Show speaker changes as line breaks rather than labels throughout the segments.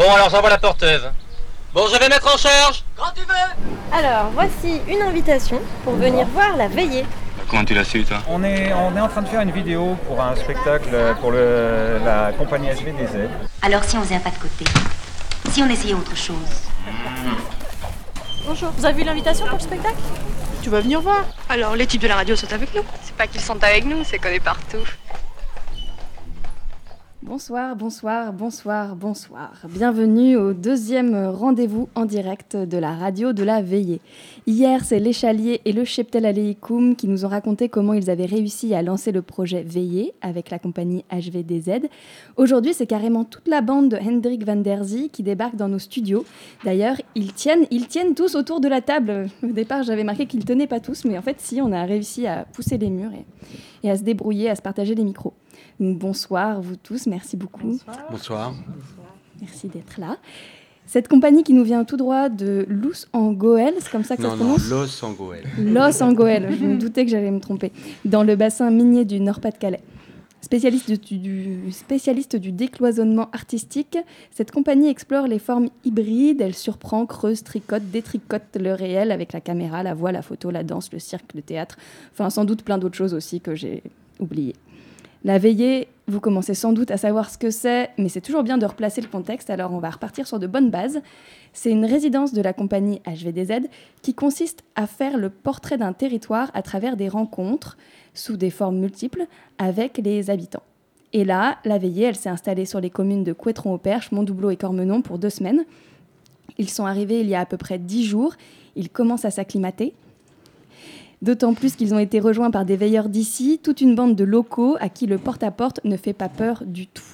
Bon, alors j'envoie la porteuse. Bon, je vais mettre en charge.
Quand tu veux.
Alors, voici une invitation pour venir voir la veillée.
Comment tu l'as su, toi
on est, on est en train de faire une vidéo pour un spectacle pour le, la compagnie SVDZ.
Alors si on faisait un pas de côté Si on essayait autre chose
Bonjour, vous avez vu l'invitation pour le spectacle?
Tu vas venir voir
Alors les types de la radio sont avec nous
C'est pas qu'ils sont avec nous, c'est qu'on est partout.
Bonsoir, bonsoir, bonsoir, bonsoir. Bienvenue au deuxième rendez-vous en direct de la radio de la veillée. Hier, c'est l'échalier et le cheptel aleikum qui nous ont raconté comment ils avaient réussi à lancer le projet Veillée avec la compagnie HVDZ. Aujourd'hui, c'est carrément toute la bande de Hendrik van der Zee qui débarque dans nos studios. D'ailleurs, ils tiennent, ils tiennent tous autour de la table. Au départ, j'avais marqué qu'ils tenaient pas tous, mais en fait, si, on a réussi à pousser les murs et à se débrouiller, à se partager les micros. Bonsoir vous tous, merci beaucoup.
Bonsoir. Bonsoir.
Merci d'être là. Cette compagnie qui nous vient tout droit de Luz en Goël, c'est comme ça que
non,
ça se prononce
Non, Los en Goël.
Los en Goël, je me doutais que j'allais me tromper. Dans le bassin minier du Nord-Pas-de-Calais. Spécialiste du, du, spécialiste du décloisonnement artistique, cette compagnie explore les formes hybrides. Elle surprend, creuse, tricote, détricote le réel avec la caméra, la voix, la photo, la danse, le cirque, le théâtre. Enfin, sans doute plein d'autres choses aussi que j'ai oubliées. La veillée, vous commencez sans doute à savoir ce que c'est, mais c'est toujours bien de replacer le contexte, alors on va repartir sur de bonnes bases. C'est une résidence de la compagnie HVDZ qui consiste à faire le portrait d'un territoire à travers des rencontres, sous des formes multiples, avec les habitants. Et là, la veillée, elle s'est installée sur les communes de Couétron-au-Perche, Montdoubleau et Cormenon pour deux semaines. Ils sont arrivés il y a à peu près dix jours. Ils commencent à s'acclimater. D'autant plus qu'ils ont été rejoints par des veilleurs d'ici, toute une bande de locaux à qui le porte-à-porte ne fait pas peur du tout.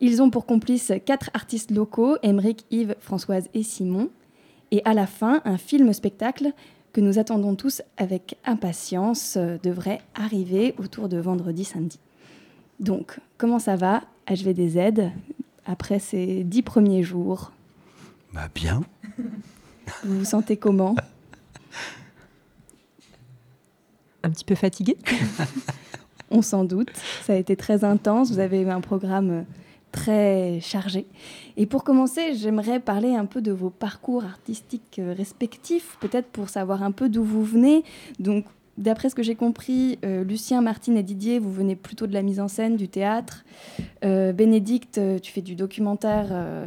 Ils ont pour complices quatre artistes locaux, Émeric, Yves, Françoise et Simon. Et à la fin, un film-spectacle que nous attendons tous avec impatience euh, devrait arriver autour de vendredi-samedi. Donc, comment ça va, HVDZ, après ces dix premiers jours?
Bah bien.
Vous vous sentez comment?
Un petit peu fatigué
On s'en doute. Ça a été très intense. Vous avez eu un programme très chargé. Et pour commencer, j'aimerais parler un peu de vos parcours artistiques respectifs, peut-être pour savoir un peu d'où vous venez. Donc, d'après ce que j'ai compris, euh, Lucien, Martine et Didier, vous venez plutôt de la mise en scène, du théâtre. Euh, Bénédicte, tu fais du documentaire. Euh,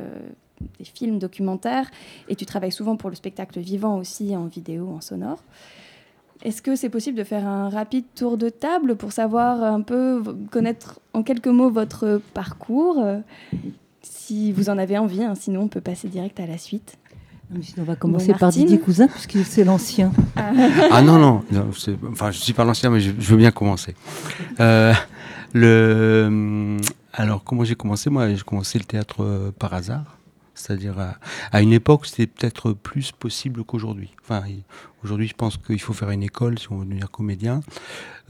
des films documentaires et tu travailles souvent pour le spectacle vivant aussi en vidéo, en sonore. Est-ce que c'est possible de faire un rapide tour de table pour savoir un peu, connaître en quelques mots votre parcours? Si vous en avez envie, hein, sinon on peut passer direct à la suite.
on va commencer bon, par Didier Cousin, puisque c'est l'ancien.
Ah. ah non, non, non enfin, je ne suis pas l'ancien, mais je, je, veux bien commencer. Euh, le, alors, comment j'ai commencé? Moi, j'ai commencé le théâtre euh, par hasard. C'est-à-dire à, une époque, c'était peut-être plus possible qu'aujourd'hui. Enfin, aujourd'hui, je pense qu'il faut faire une école si on veut devenir comédien.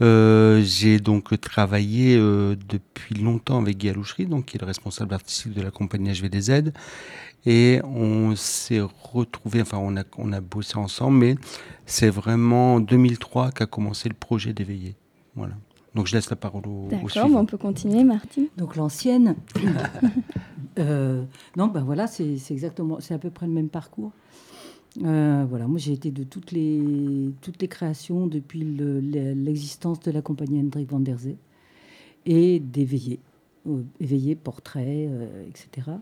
Euh, j'ai donc travaillé euh, depuis longtemps avec Guy Alouchery, donc qui est le responsable artistique de la compagnie HVDZ, et on s'est retrouvé, enfin, on a, on a bossé ensemble, mais c'est vraiment en 2003 qu'a commencé le projet d'éveiller. Voilà. Donc je laisse la parole au, au
D'accord, on peut continuer, Martine.
Donc l'ancienne. euh, non, ben voilà, c'est exactement, c'est à peu près le même parcours. Euh, voilà, moi j'ai été de toutes les, toutes les créations depuis l'existence le, de la compagnie Hendrik van der Zee et d'éveiller, euh, éveiller, portrait, euh, etc.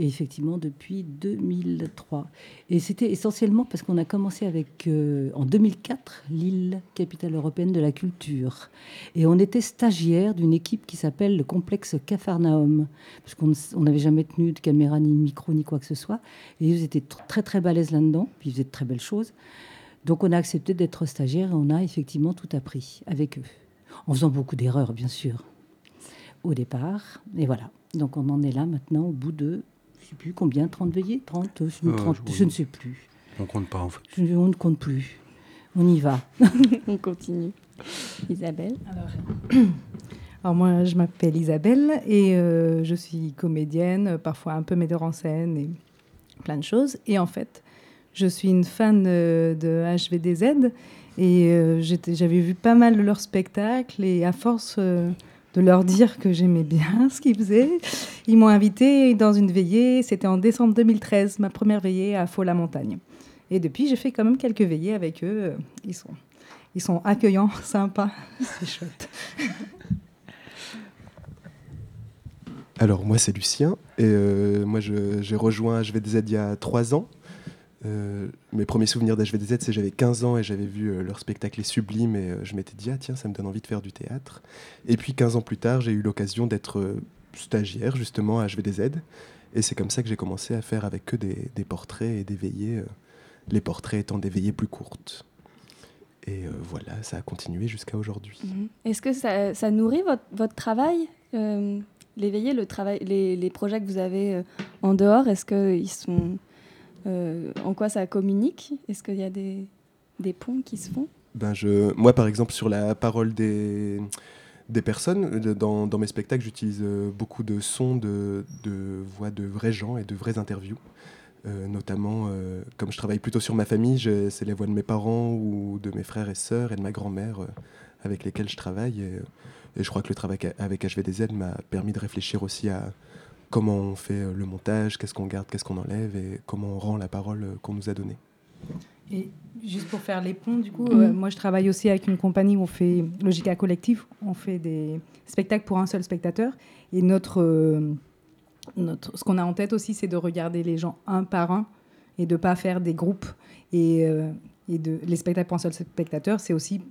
Et effectivement, depuis 2003. Et c'était essentiellement parce qu'on a commencé avec, euh, en 2004, Lille, capitale européenne de la culture. Et on était stagiaire d'une équipe qui s'appelle le complexe Capharnaüm. Parce qu'on n'avait jamais tenu de caméra, ni micro, ni quoi que ce soit. Et ils étaient très, très balèzes là-dedans. Puis ils faisaient de très belles choses. Donc on a accepté d'être stagiaire et on a effectivement tout appris avec eux. En faisant beaucoup d'erreurs, bien sûr, au départ. Et voilà. Donc on en est là maintenant au bout de sais plus combien, 30 veillées 30, 30 je, je, ne sais plus.
On compte pas en fait.
Je, on ne compte plus. On y va.
on continue. Isabelle
alors, alors, moi, je m'appelle Isabelle et euh, je suis comédienne, parfois un peu metteur en scène et plein de choses. Et en fait, je suis une fan de, de HVDZ et euh, j'avais vu pas mal de leurs spectacles et à force... De leur dire que j'aimais bien ce qu'ils faisaient. Ils m'ont invité dans une veillée, c'était en décembre 2013, ma première veillée à Faux-la-Montagne. Et depuis, j'ai fait quand même quelques veillées avec eux. Ils sont, ils sont accueillants, sympas, c'est chouette.
Alors moi c'est Lucien et euh, moi j'ai rejoint HVDZ il y a trois ans. Euh, mes premiers souvenirs d'HVDZ c'est j'avais 15 ans et j'avais vu euh, leur spectacle est sublime et je m'étais dit ah tiens ça me donne envie de faire du théâtre. Et puis 15 ans plus tard j'ai eu l'occasion d'être stagiaire justement à HVDZ et c'est comme ça que j'ai commencé à faire avec eux des, portraits et des veillées, les portraits étant des veillées plus courtes. Et voilà, ça a continué jusqu'à aujourd'hui.
Mhm. Est-ce que ça, nourrit votre, travail l'éveiller, le travail, les, les, projets que vous avez euh, en dehors, est-ce qu'ils sont. Euh, en quoi ça communique? Est-ce qu'il y a des, ponts qui se font?
Ben je, Moi, par exemple, sur la parole des, des personnes, dans, dans mes spectacles, j'utilise euh, beaucoup de sons de, de, voix de vrais gens et de vraies interviews. notamment, comme je travaille plutôt sur ma famille, c'est les voix de mes parents ou de mes frères et sœurs et de ma grand-mère avec lesquels je travaille. Et, et je crois que le travail avec HVDZ m'a permis de réfléchir aussi à comment on fait le montage, qu'est-ce qu'on garde, qu'est-ce qu'on enlève et comment on rend la parole qu'on nous a donnée.
Et juste pour faire les ponts, du coup, euh, moi je travaille aussi avec une compagnie où on fait Logica Collectif, on fait des spectacles pour un seul spectateur. Et notre, euh, notre, ce qu'on a en tête aussi, c'est de regarder les gens un par un et de ne pas faire des groupes. Et, euh, et de, les spectacles pour un seul spectateur, c'est aussi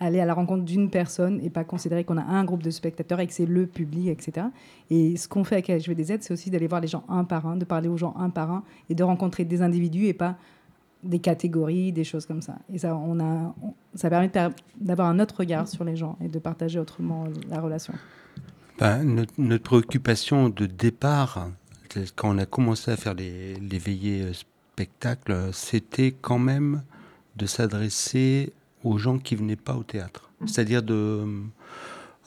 aller à la rencontre d'une personne et pas considérer qu'on a un groupe de spectateurs et que c'est le public, etc. Et ce qu'on fait avec HVDZ, c'est aussi d'aller voir les gens un par un, de parler aux gens un par un et de rencontrer des individus et pas des catégories, des choses comme ça. Et ça, on a, ça permet d'avoir un autre regard sur les gens et de partager autrement la relation.
Ben, notre, préoccupation de départ, quand on a commencé à faire les, les veillées euh, spectacles, c'était quand même de s'adresser aux gens qui venaient pas au théâtre. C'est-à-dire de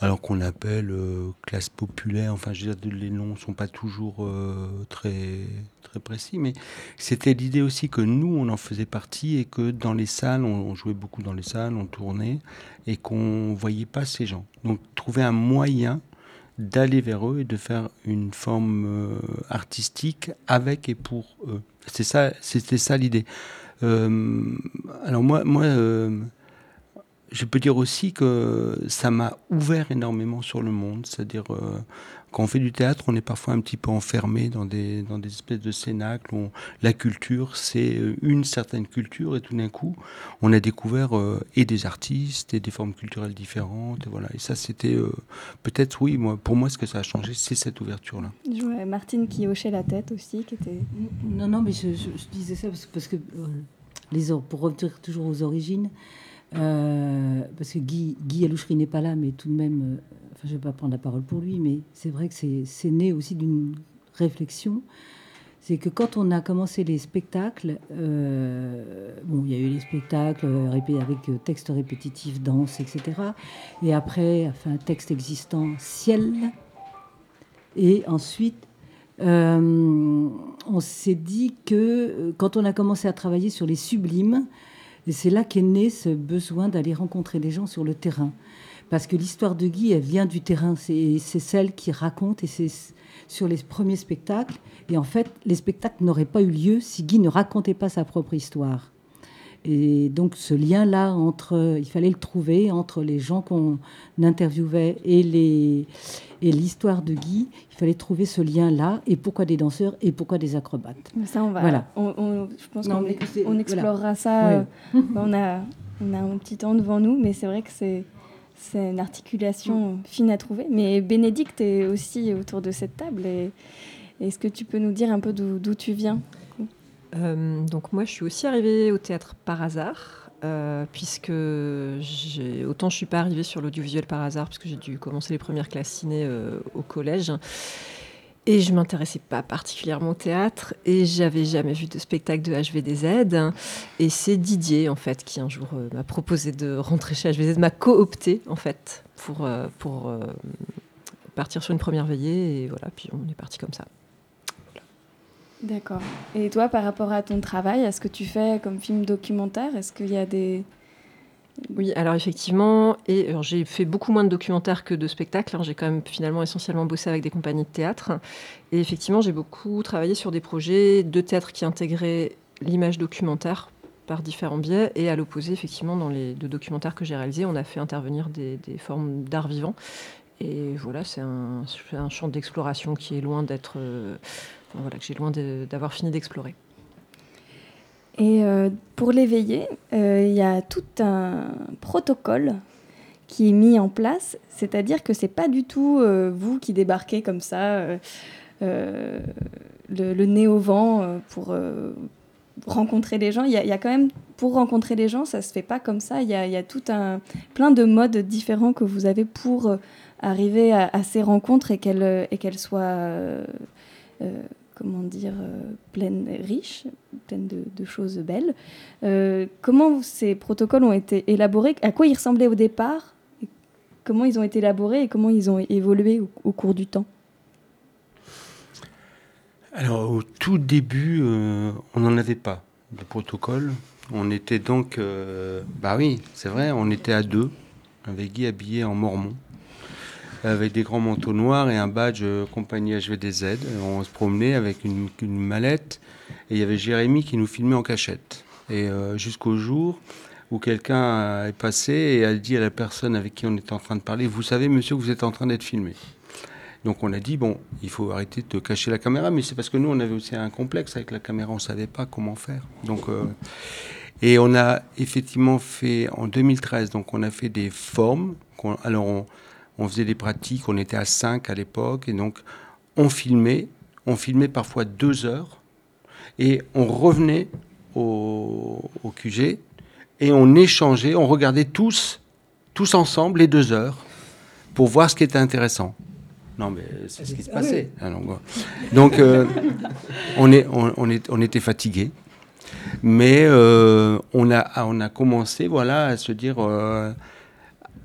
alors qu'on appelle euh, classe populaire, enfin je veux dire, les noms sont pas toujours euh, très très précis, mais c'était l'idée aussi que nous on en faisait partie et que dans les salles, on, jouait beaucoup dans les salles, on tournait et qu'on voyait pas ces gens. Donc trouver un moyen d'aller vers eux et de faire une forme euh, artistique avec et pour eux. C'est ça, c'était ça l'idée. alors moi, moi je peux dire aussi que ça m'a ouvert énormément sur le monde. C'est-à-dire, euh, quand on fait du théâtre, on est parfois un petit peu enfermé dans des, dans des espèces de cénacles où la culture, c'est euh, une certaine culture, et tout d'un coup, on a découvert euh, et des artistes et des formes culturelles différentes. Et, voilà. et ça, c'était peut-être, oui, moi, pour moi, ce que ça a changé, c'est cette ouverture-là.
Martine qui hochait la tête aussi, qui était.
Non, non, mais je, disais ça parce, parce que, les, pour revenir toujours aux origines, euh, parce que Guy, Guy n'est pas là, mais tout de même, euh, enfin, je ne vais pas prendre la parole pour lui, mais c'est vrai que c'est né aussi d'une réflexion. C'est que quand on a commencé les spectacles, euh, bon, il y a eu les spectacles avec texte répétitif, danse, etc. Et après, enfin, texte existant, ciel. Et ensuite, on s'est dit que quand on a commencé à travailler sur les sublimes, et c'est là qu'est né ce besoin d'aller rencontrer des gens sur le terrain. Parce que l'histoire de Guy, elle vient du terrain. C'est celle qui raconte, et c'est sur les premiers spectacles. Et en fait, les spectacles n'auraient pas eu lieu si Guy ne racontait pas sa propre histoire. Et donc ce lien-là il fallait le trouver entre les gens qu'on interviewait et les et l'histoire de Guy, il fallait trouver ce lien-là et pourquoi des danseurs et pourquoi des acrobates.
Ça on va, voilà. On, je pense qu'on on explorera ça. Euh, on a on a un petit temps devant nous, mais c'est vrai que c'est c'est une articulation fine à trouver. Mais Bénédicte est aussi autour de cette table. Et est-ce que tu peux nous dire un peu d'où tu viens?
Euh, donc moi, je suis aussi arrivée au théâtre par hasard, euh, puisque autant je suis pas arrivée sur l'audiovisuel par hasard, puisque j'ai dû commencer les premières classes ciné euh, au collège. Et je m'intéressais pas particulièrement au théâtre et j'avais jamais vu de spectacle de HVDZ. Et c'est Didier, en fait, qui un jour m'a proposé de rentrer chez HVDZ, m'a coopté, en fait, pour, pour partir sur une première veillée. Et voilà, puis on est parti comme ça.
D'accord. Et toi, par rapport à ton travail, est-ce que tu fais comme film documentaire? Est-ce qu'il y a des,
Oui, alors effectivement, et j'ai fait beaucoup moins de documentaires que de spectacles. Hein. J'ai quand même finalement essentiellement bossé avec des compagnies de théâtre. Et effectivement, j'ai beaucoup travaillé sur des projets de théâtre qui intégraient l'image documentaire par différents biais. Et à l'opposé, effectivement, dans les deux documentaires que j'ai réalisés, on a fait intervenir des, formes d'art vivant. Et voilà, c'est un, un, champ d'exploration qui est loin d'être. Euh, voilà, que j'ai loin d'avoir fini d'explorer.
Et euh, pour l'éveiller, euh, il y a tout un protocole qui est mis en place, c'est-à-dire que c'est pas du tout euh, vous qui débarquez comme ça, le, nez au vent pour rencontrer les gens. Il y, a quand même, pour rencontrer les gens, ça se fait pas comme ça. Il y a, tout un plein de modes différents que vous avez pour arriver à, ces rencontres et qu'elles soient comment dire, euh, pleine, riche, pleine de, choses belles. Euh, comment ces protocoles ont été élaborés À quoi ils ressemblaient au départ Comment ils ont été élaborés et comment ils ont évolué au, cours du temps?
Alors, au tout début, euh, on n'en avait pas de protocole. On était donc, bah oui, c'est vrai, on était à deux, avec Guy habillé en mormon avec des grands manteaux noirs et un badge euh, compagnie HVDZ. On se promenait avec une, mallette et il y avait Jérémy qui nous filmait en cachette. Et euh, jusqu'au jour où quelqu'un est passé et a dit à la personne avec qui on était en train de parler, vous savez monsieur que vous êtes en train d'être filmé. Donc on a dit, bon, il faut arrêter de cacher la caméra, mais c'est parce que nous, on avait aussi un complexe avec la caméra, on ne savait pas comment faire. Donc, euh, et on a effectivement fait, en 2013, donc on a fait des formes. Alors on, on faisait des pratiques, on était à 5 à l'époque, et donc on filmait, on filmait parfois deux heures, et on revenait au, QG, et on échangeait, on regardait tous, tous ensemble les deux heures, pour voir ce qui était intéressant. Non, mais c'est ce qui se passait. Ah, donc, euh, on, est, on, est, on était fatigués. Mais euh, on, a, on a commencé voilà, à se dire. Euh,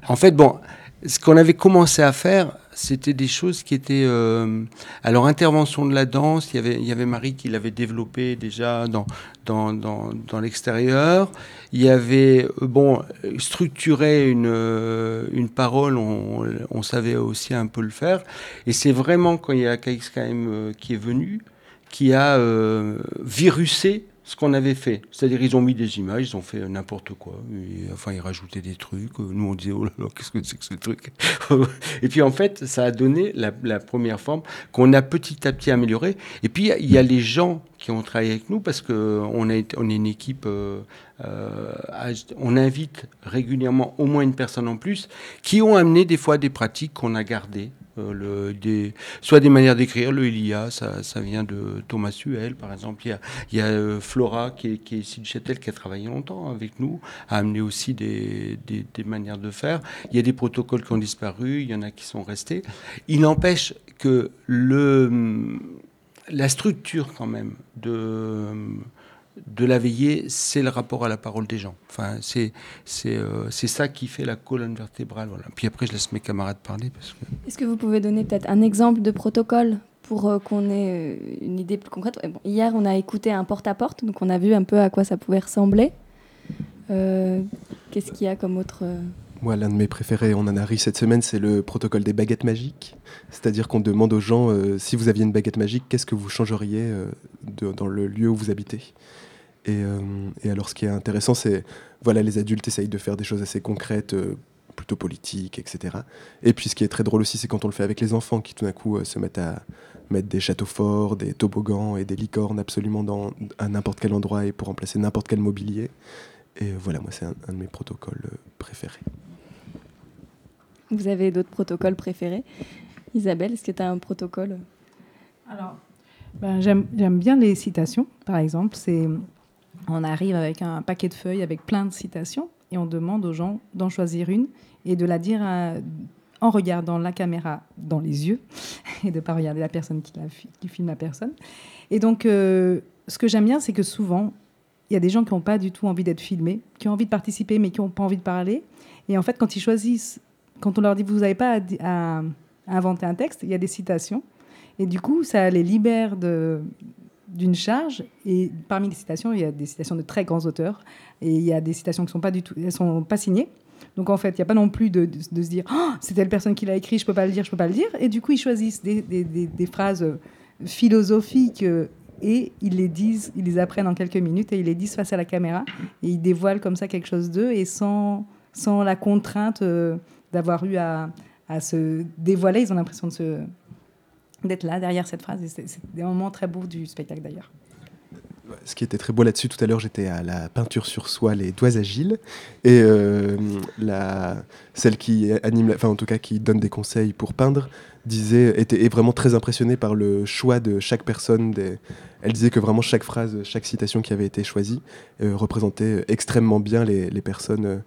en fait, bon, ce qu'on avait commencé à faire, c'était des choses qui étaient... Euh, alors, intervention de la danse, il y avait, il y avait Marie qui l'avait développé déjà dans, dans, dans, l'extérieur. Il y avait, euh, bon, structurer une, euh, une parole, on, savait aussi un peu le faire. Et c'est vraiment quand il y a KXKM qui est venu, qui a virusé ce qu'on avait fait. C'est-à-dire, ils ont mis des images, ils ont fait n'importe quoi. enfin, ils rajoutaient des trucs. Nous, on disait, oh là là, qu'est-ce que c'est que ce truc Et puis, en fait, ça a donné la, première forme qu'on a petit à petit améliorée. Et puis, il y, a les gens qui ont travaillé avec nous parce qu'on on est une équipe. Euh, euh, on invite régulièrement au moins une personne en plus qui ont amené des fois des pratiques qu'on a gardées euh, des, soit des manières d'écrire. Le Elia, ça, ça, vient de Thomas Suel, par exemple. Il y a, il y a euh, Flora, qui est, qui est, ici de Châtel, qui a travaillé longtemps avec nous, a amené aussi des, des, des, manières de faire. Il y a des protocoles qui ont disparu, il y en a qui sont restés. Il n'empêche que le, la structure, quand même, de de la veillée, c'est le rapport à la parole des gens. Enfin, c'est c'est euh, ça qui fait la colonne vertébrale. Voilà. Puis après, je laisse mes camarades parler. Parce que...
Est-ce que vous pouvez donner peut-être un exemple de protocole pour euh, qu'on ait euh, une idée plus concrète? Hier, on a écouté un porte-à-porte, donc on a vu un peu à quoi ça pouvait ressembler. Qu'est-ce qu'il y a comme autre...
Moi, l'un de mes préférés, on en a ri cette semaine, c'est le protocole des baguettes magiques. C'est-à-dire qu'on demande aux gens, si vous aviez une baguette magique, qu'est-ce que vous changeriez dans le lieu où vous habitez? Euh, et, alors, ce qui est intéressant, c'est voilà, les adultes essayent de faire des choses assez concrètes, euh, plutôt politiques, etc. Et puis, ce qui est très drôle aussi, c'est quand on le fait avec les enfants qui tout d'un coup euh, se mettent à mettre des châteaux forts, des toboggans et des licornes absolument dans, à n'importe quel endroit et pour remplacer n'importe quel mobilier. Et voilà, moi, c'est un, de mes protocoles préférés.
Vous avez d'autres protocoles préférés? Isabelle, est-ce que tu as un protocole?
Alors, ben, j'aime bien les citations, par exemple. C'est on arrive avec un paquet de feuilles avec plein de citations et on demande aux gens d'en choisir une et de la dire en regardant la caméra dans les yeux et de ne pas regarder la personne qui, qui, filme la personne. Et donc, euh, ce que j'aime bien, c'est que souvent, il y a des gens qui n'ont pas du tout envie d'être filmés, qui ont envie de participer, mais qui n'ont pas envie de parler. Et en fait, quand ils choisissent, quand on leur dit vous n'avez pas à, inventer un texte, il y a des citations. Et du coup, ça les libère de, d'une charge. Et parmi les citations, il y a des citations de très grands auteurs. Et il y a des citations qui ne sont pas du tout, elles sont pas signées. Donc en fait, il n'y a pas non plus de, de- se dire oh, c'est telle personne qui l'a écrit, je peux pas le dire, je peux pas le dire. Et du coup, ils choisissent des, des- des- des phrases euh, philosophiques euh, et ils les disent, ils les apprennent en quelques minutes et ils les disent face à la caméra et ils dévoilent comme ça quelque chose d'eux et sans, sans la contrainte euh, d'avoir eu à, à se dévoiler, ils ont l'impression de se d'être là derrière cette phrase c'est des moments très beaux du spectacle d'ailleurs.
Ce qui était très beau là-dessus, tout à l'heure, j'étais à la peinture sur soie, les doigts agiles, et euh, la, celle qui anime, enfin en tout cas qui donne des conseils pour peindre, disait, était est vraiment très impressionnée par le choix de chaque personne. Des, elle disait que vraiment chaque phrase, chaque citation qui avait été choisie euh, représentait extrêmement bien les, les personnes euh,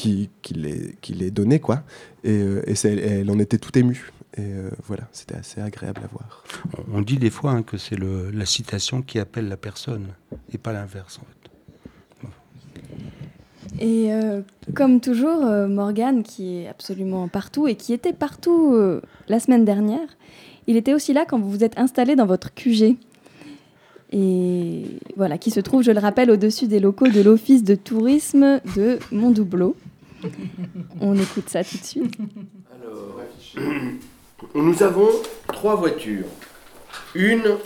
qui, qui, les, qui les donnaient, quoi. Et, euh, et c'est- elle en était tout émue. Et euh, voilà, c'était assez agréable à voir.
On dit des fois hein, que c'est le- la citation qui appelle la personne et pas l'inverse en fait.
Et euh, comme toujours, euh, Morgane, qui est absolument partout et qui était partout euh, la semaine dernière, il était aussi là quand vous vous êtes installé dans votre QG. Et voilà, qui se trouve, je le rappelle, au-dessus des locaux de l'Office de tourisme de Mondoubleau. On écoute ça tout de suite.
Nous avons trois voitures. Une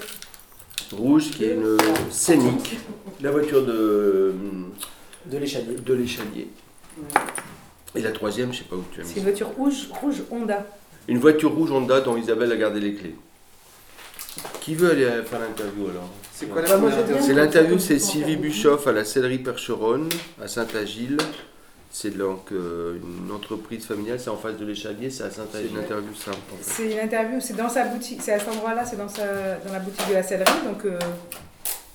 rouge qui est une scénique, la voiture de
de l'échalier.
De l'échalier. Et la troisième, je sais pas où tu as mis.
C'est une voiture rouge, rouge Honda.
Une voiture rouge Honda dont Isabelle a gardé les clés. Qui veut aller faire l'interview alors
C'est quoi la
Bah, C'est l'interview, c'est Sylvie Bischoff à la Sellerie Percheronne, à Saint-Agile. C'est donc euh, une entreprise familiale, c'est en face de l'échalier, c'est à Saint-Agile. Une interview simple en fait.
C'est une interview, c'est dans sa boutique, c'est à cet endroit-là, c'est dans, sa, dans la boutique de la sellerie, donc euh,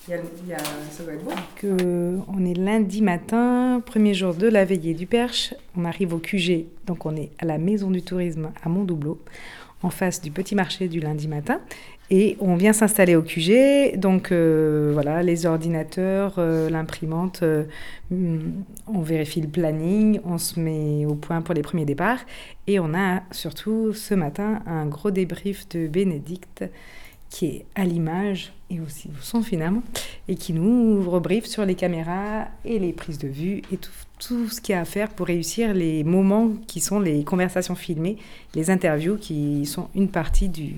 il y a- il y a- ça doit être bon. Que, on est lundi matin, premier jour de la veillée du Perche, on arrive au QG, donc on est à la maison du tourisme à Montdoubleau, en face du petit marché du lundi matin. Et on vient s'installer au QG, donc euh, voilà, les ordinateurs, euh, l'imprimante, euh, on vérifie le planning, on se met au point pour les premiers départs. Et on a surtout ce matin un gros débrief de Bénédicte qui est à l'image et aussi au son finalement, et qui nous rebriefe sur les caméras et les prises de vue et tout ce qu'il y a à faire pour réussir les moments qui sont les conversations filmées, les interviews qui sont une partie du,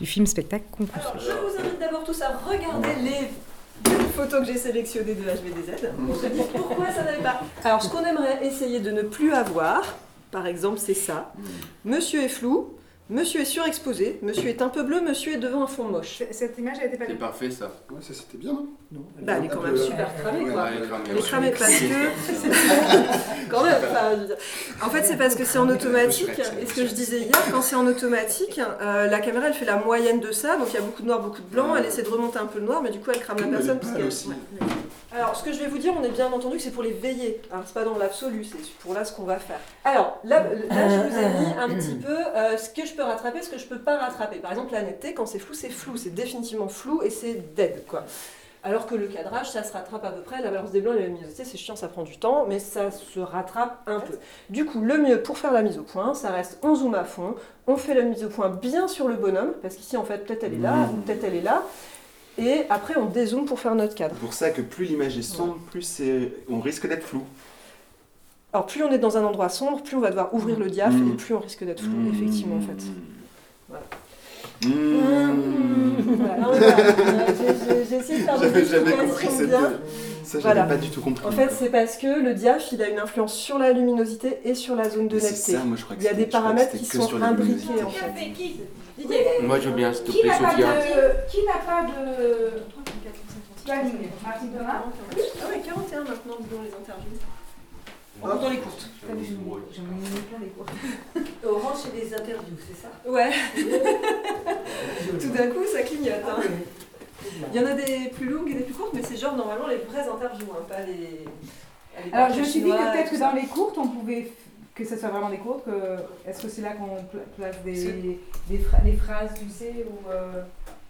du film-spectacle qu'on construit.
Je vous invite d'abord tous à regarder les photos que j'ai sélectionnées de HVDZ pour se dire pourquoi ça n'avait pas. Alors, ce qu'on aimerait essayer de ne plus avoir, par exemple, c'est ça. Monsieur est flou, monsieur est surexposé, monsieur est un peu bleu, monsieur est devant un fond moche.
Cette image a été pas
C'est parfait ça.
Ouais, ça c'était bien, non
Bah, elle est quand même super cramée, quoi.
elle est cramée,
Elle est
ouais.
cramée parce que. quand même. En fait, c'est parce que c'est en automatique. Et ce que je disais hier, quand c'est en automatique, euh, la caméra elle fait la moyenne de ça. Donc il y a beaucoup de noir, beaucoup de blanc. Elle essaie de remonter un peu le noir, mais du coup elle crame la personne. parce qu'elle-
aussi.
ouais. Alors, ce que je vais vous dire, on est bien entendu que c'est pour les veiller. Alors, c'est pas dans l'absolu, c'est pour là ce qu'on va faire. Alors, là, là, je vous ai mis un petit peu euh, ce que je peux rattraper, ce que je peux pas rattraper. Par exemple, la netteté, quand c'est flou, c'est flou, c'est définitivement flou et c'est dead, quoi. Alors que le cadrage, ça se rattrape à peu près. La balance des blancs et la luminosité, c'est chiant, ça prend du temps, mais ça se rattrape un peu. Du coup, le mieux pour faire la mise au point, ça reste on zoome à fond, on fait la mise au point bien sur le bonhomme, parce qu'ici, en fait, peut-être elle est là, ou peut-être elle est là. Et après, on dézoome pour faire notre cadre.
C'est pour ça que plus l'image est sombre, plus on risque d'être flou.
Alors plus on est dans un endroit sombre, plus on va devoir ouvrir le diaph
Mm.
et plus on risque d'être flou, effectivement en fait. Voilà.
Mmh.
Voilà, essayé de faire des
jamais compris cette...
bien.
Ça, j'avais
Voilà.
pas du tout compris.
En fait, c'est parce que le diaph, il a une influence sur la luminosité et sur la zone de netteté.
ça, moi, je crois que
il y a des paramètres qui sont imbriqués en fait.
Moi je veux bien, s'il te
Qui
plaît,
n'a pas
Sophia.
de, qui n'a pas de planning Martin Thomas
Ah ouais, 41 maintenant dans les interviews. Dans les courtes.
J'en ai mis plein les courtes.
Orange, c'est des interviews, c'est ça
Ouais. Tout d'un coup, ça clignote. hein. Il y en a des plus longues et des plus courtes, mais c'est genre normalement les vraies interviews, hein, pas les. les
Alors je me suis dit que peut-être que dans les courtes, on pouvait que ce soit vraiment des courtes. Que... Est-ce que c'est là qu'on pla- place des, des phra- les phrases, tu sais, ou euh,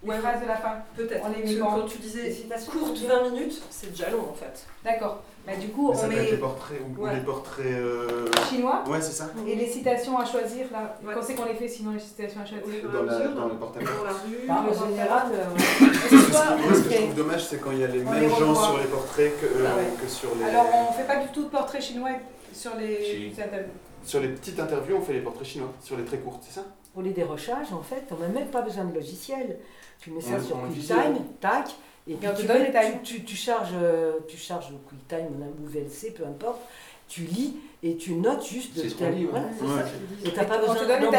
Les phrases de la fin?
Peut-être.
Les quand
tu disais
Les citations,
courte
c'est bien.
20 minutes, c'est déjà long en fait.
D'accord. Bah, du coup,
Ça
on
peut être
met
des portraits ou, ou
Ouais.
des portraits. euh,
chinois.
Ouais, c'est ça.
Et les citations à choisir, là, quand c'est qu'on les fait sinon les citations à choisir
Dans, la, dans le portable.
Dans la rue,
Bah, en
dans
général, euh,
ce que je trouve dommage, c'est quand il y a les
On
mêmes
les
gens sur les portraits que, euh,
Ah ouais.
que sur les.
Alors, on fait pas du tout de portrait chinois sur les interviews.
Sur les petites interviews, on fait les portraits chinois. Sur les très courtes, c'est ça?
Pour les dérochages, en fait, on n'a même pas besoin de logiciel. Tu mets ça sur QuickTime, tac, et puis
te
tu,
donne
mets- tu, tu, tu charges, euh, tu charges QuickTime ou VLC, peu importe. Tu lis et tu notes juste de
ce qu'on lit, ouais.
voilà, c'est
Ouais.
ça. Et t'as pas
On
besoin
te donne de
on
ce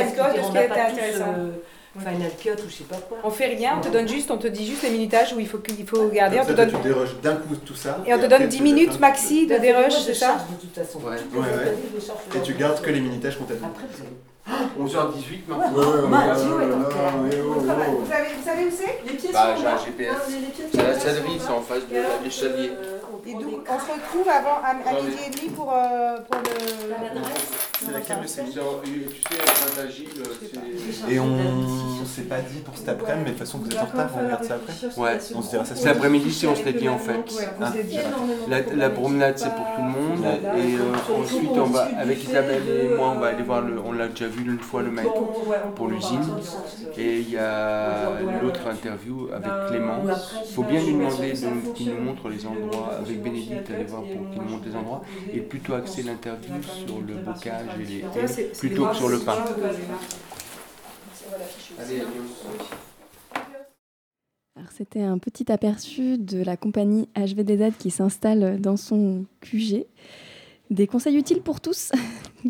n'a
qui
pas
était
tous,
intéressant.
euh, Final Cut ou je sais pas quoi.
On fait rien, on te donne juste, on te dit juste les minutages où il faut, qu'il faut garder. On te
Comme ça,
donne...
tu déroges d'un coup tout ça.
Et on te donne
tu
10
fais
minutes maxi de
je
c'est ça
charge de toute façon.
Ouais.
Ouais, ouais. Et tu gardes que les minutages qu'on t'a dit.
Après, vous avez-
11h18
Ouais,
maintenant.
Ouais, ouais, ouais,
Vous savez, vous savez où c'est
Les pieds
Bah,
sont
j'ai un GPS. C'est la
là.
c'est en face de
Et
Et donc, on se retrouve avant, à, midi et demi pour, euh, pour le...
C'est laquelle le
C'est Tu sais, c'est.
Et on s'est pas dit pour cet après-midi, mais de toute façon, vous êtes en retard, on regarde ça après.
Ouais,
On se dira ça
Cet après-midi, si on s'était dit en fait.
Ah,
La, la promenade, c'est pour tout le monde. Et euh, ensuite, on va, avec Isabelle et moi, on va aller voir le. On l'a déjà vu une fois le maître pour l'usine. Et il y a l'autre interview avec Clément. Il faut bien lui demander de- qu'il nous montre les endroits, avec Bénédicte, aller voir pour qu'il nous montre les endroits, et plutôt axer l'interview sur le bocage et les, plutôt que sur le pain. Allez.
Alors, c'était un petit aperçu de la compagnie HVDZ qui s'installe dans son QG. Des conseils utiles pour tous,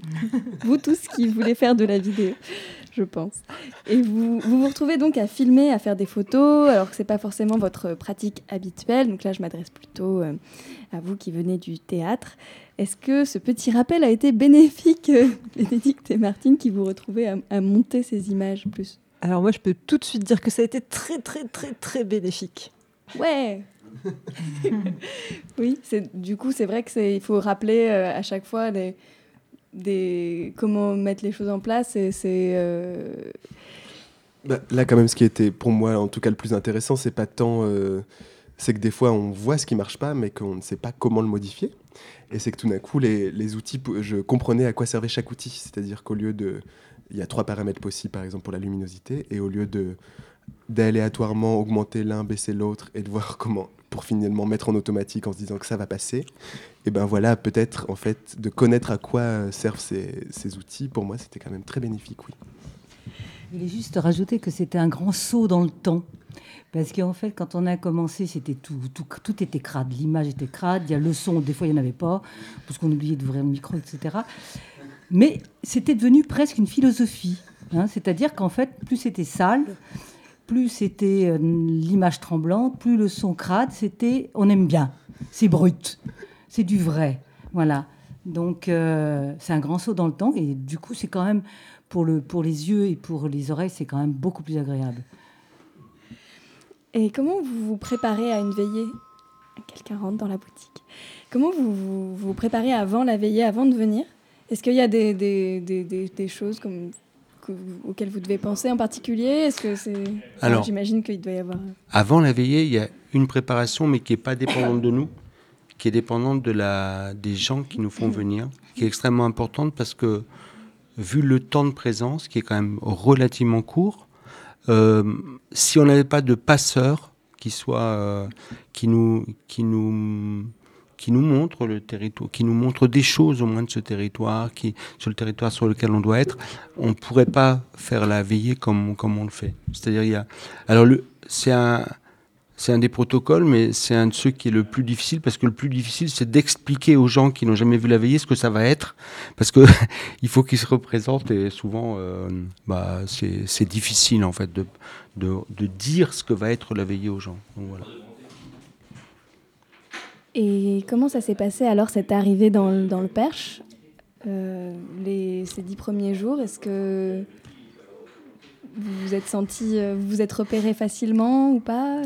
vous tous qui voulez faire de la vidéo, je pense. Et vous vous, vous retrouvez donc à filmer, à faire des photos, alors que ce n'est pas forcément votre pratique habituelle. Donc là, je m'adresse plutôt euh, à vous qui venez du théâtre. Est-ce que ce petit rappel a été bénéfique, euh, Bénédicte et Martine, qui vous retrouvez à, à monter ces images plus?
Alors moi, je peux tout de suite dire que ça a été très très très très bénéfique.
Ouais. oui, c'est du coup c'est vrai que c'est il faut rappeler euh, à chaque fois des, comment mettre les choses en place et c'est euh,
Bah, là, quand même, ce qui était pour moi, en tout cas, le plus intéressant, c'est pas tant. euh, c'est que des fois, on voit ce qui marche pas, mais qu'on ne sait pas comment le modifier. Et c'est que tout d'un coup, les, les outils, je comprenais à quoi servait chaque outil. C'est-à-dire qu'au lieu de. Il y a trois paramètres possibles, par exemple, pour la luminosité. Et au lieu de d'aléatoirement augmenter l'un, baisser l'autre et de voir comment, pour finalement mettre en automatique en se disant que ça va passer, et ben voilà, peut-être, en fait, de connaître à quoi servent ces, outils, pour moi, c'était quand même très bénéfique, oui.
Je voulais juste rajouter que c'était un grand saut dans le temps. Parce qu'en fait, quand on a commencé, tout était crade. L'image était crade, il y a le son, des fois il n'y en avait pas, parce qu'on oubliait d'ouvrir le micro, etc. Mais c'était devenu presque une philosophie. hein. C'est-à-dire qu'en fait, plus c'était sale, plus c'était euh, l'image tremblante, plus le son crade, c'était on aime bien, c'est brut, c'est du vrai. Voilà. Donc euh, c'est un grand saut dans le temps et du coup c'est quand même pour, le, pour les yeux et pour les oreilles c'est quand même beaucoup plus agréable.
et comment vous vous préparez à une veillée? Quelqu'un rentre dans la boutique comment vous vous, vous préparez avant la veillée avant de venir? Est-ce qu'il y a des, des, des, des- des choses comme que auxquelles vous devez penser en particulier? Est-ce que c'est
Alors-
j'imagine qu'il doit y avoir
Avant la veillée, il y a une préparation, mais qui n'est pas dépendante de nous, qui est dépendante de la, des gens qui nous font venir, qui est extrêmement importante parce que, vu le temps de présence, qui est quand même relativement court, euh, si on n'avait pas de passeurs qui, soient, euh, qui, nous, qui, nous, qui nous montrent le territoire, qui nous montrent des choses au moins de ce territoire, qui, sur le territoire sur lequel on doit être, on ne pourrait pas faire la veillée comme, comme on le fait. C'est-à-dire, il y a. Alors, c'est un. C'est un des protocoles, mais c'est un de ceux qui est le plus difficile parce que le plus difficile, c'est d'expliquer aux gens qui n'ont jamais vu la veillée ce que ça va être, parce que il faut qu'ils se représentent et souvent, euh, bah, c'est difficile en fait de, de, dire ce que va être la veillée aux gens.
Et comment ça s'est passé alors cette arrivée dans, le- dans le Perche? Euh, les, ces dix premiers jours Est-ce que vous vous êtes senti, euh, vous êtes repéré facilement ou pas?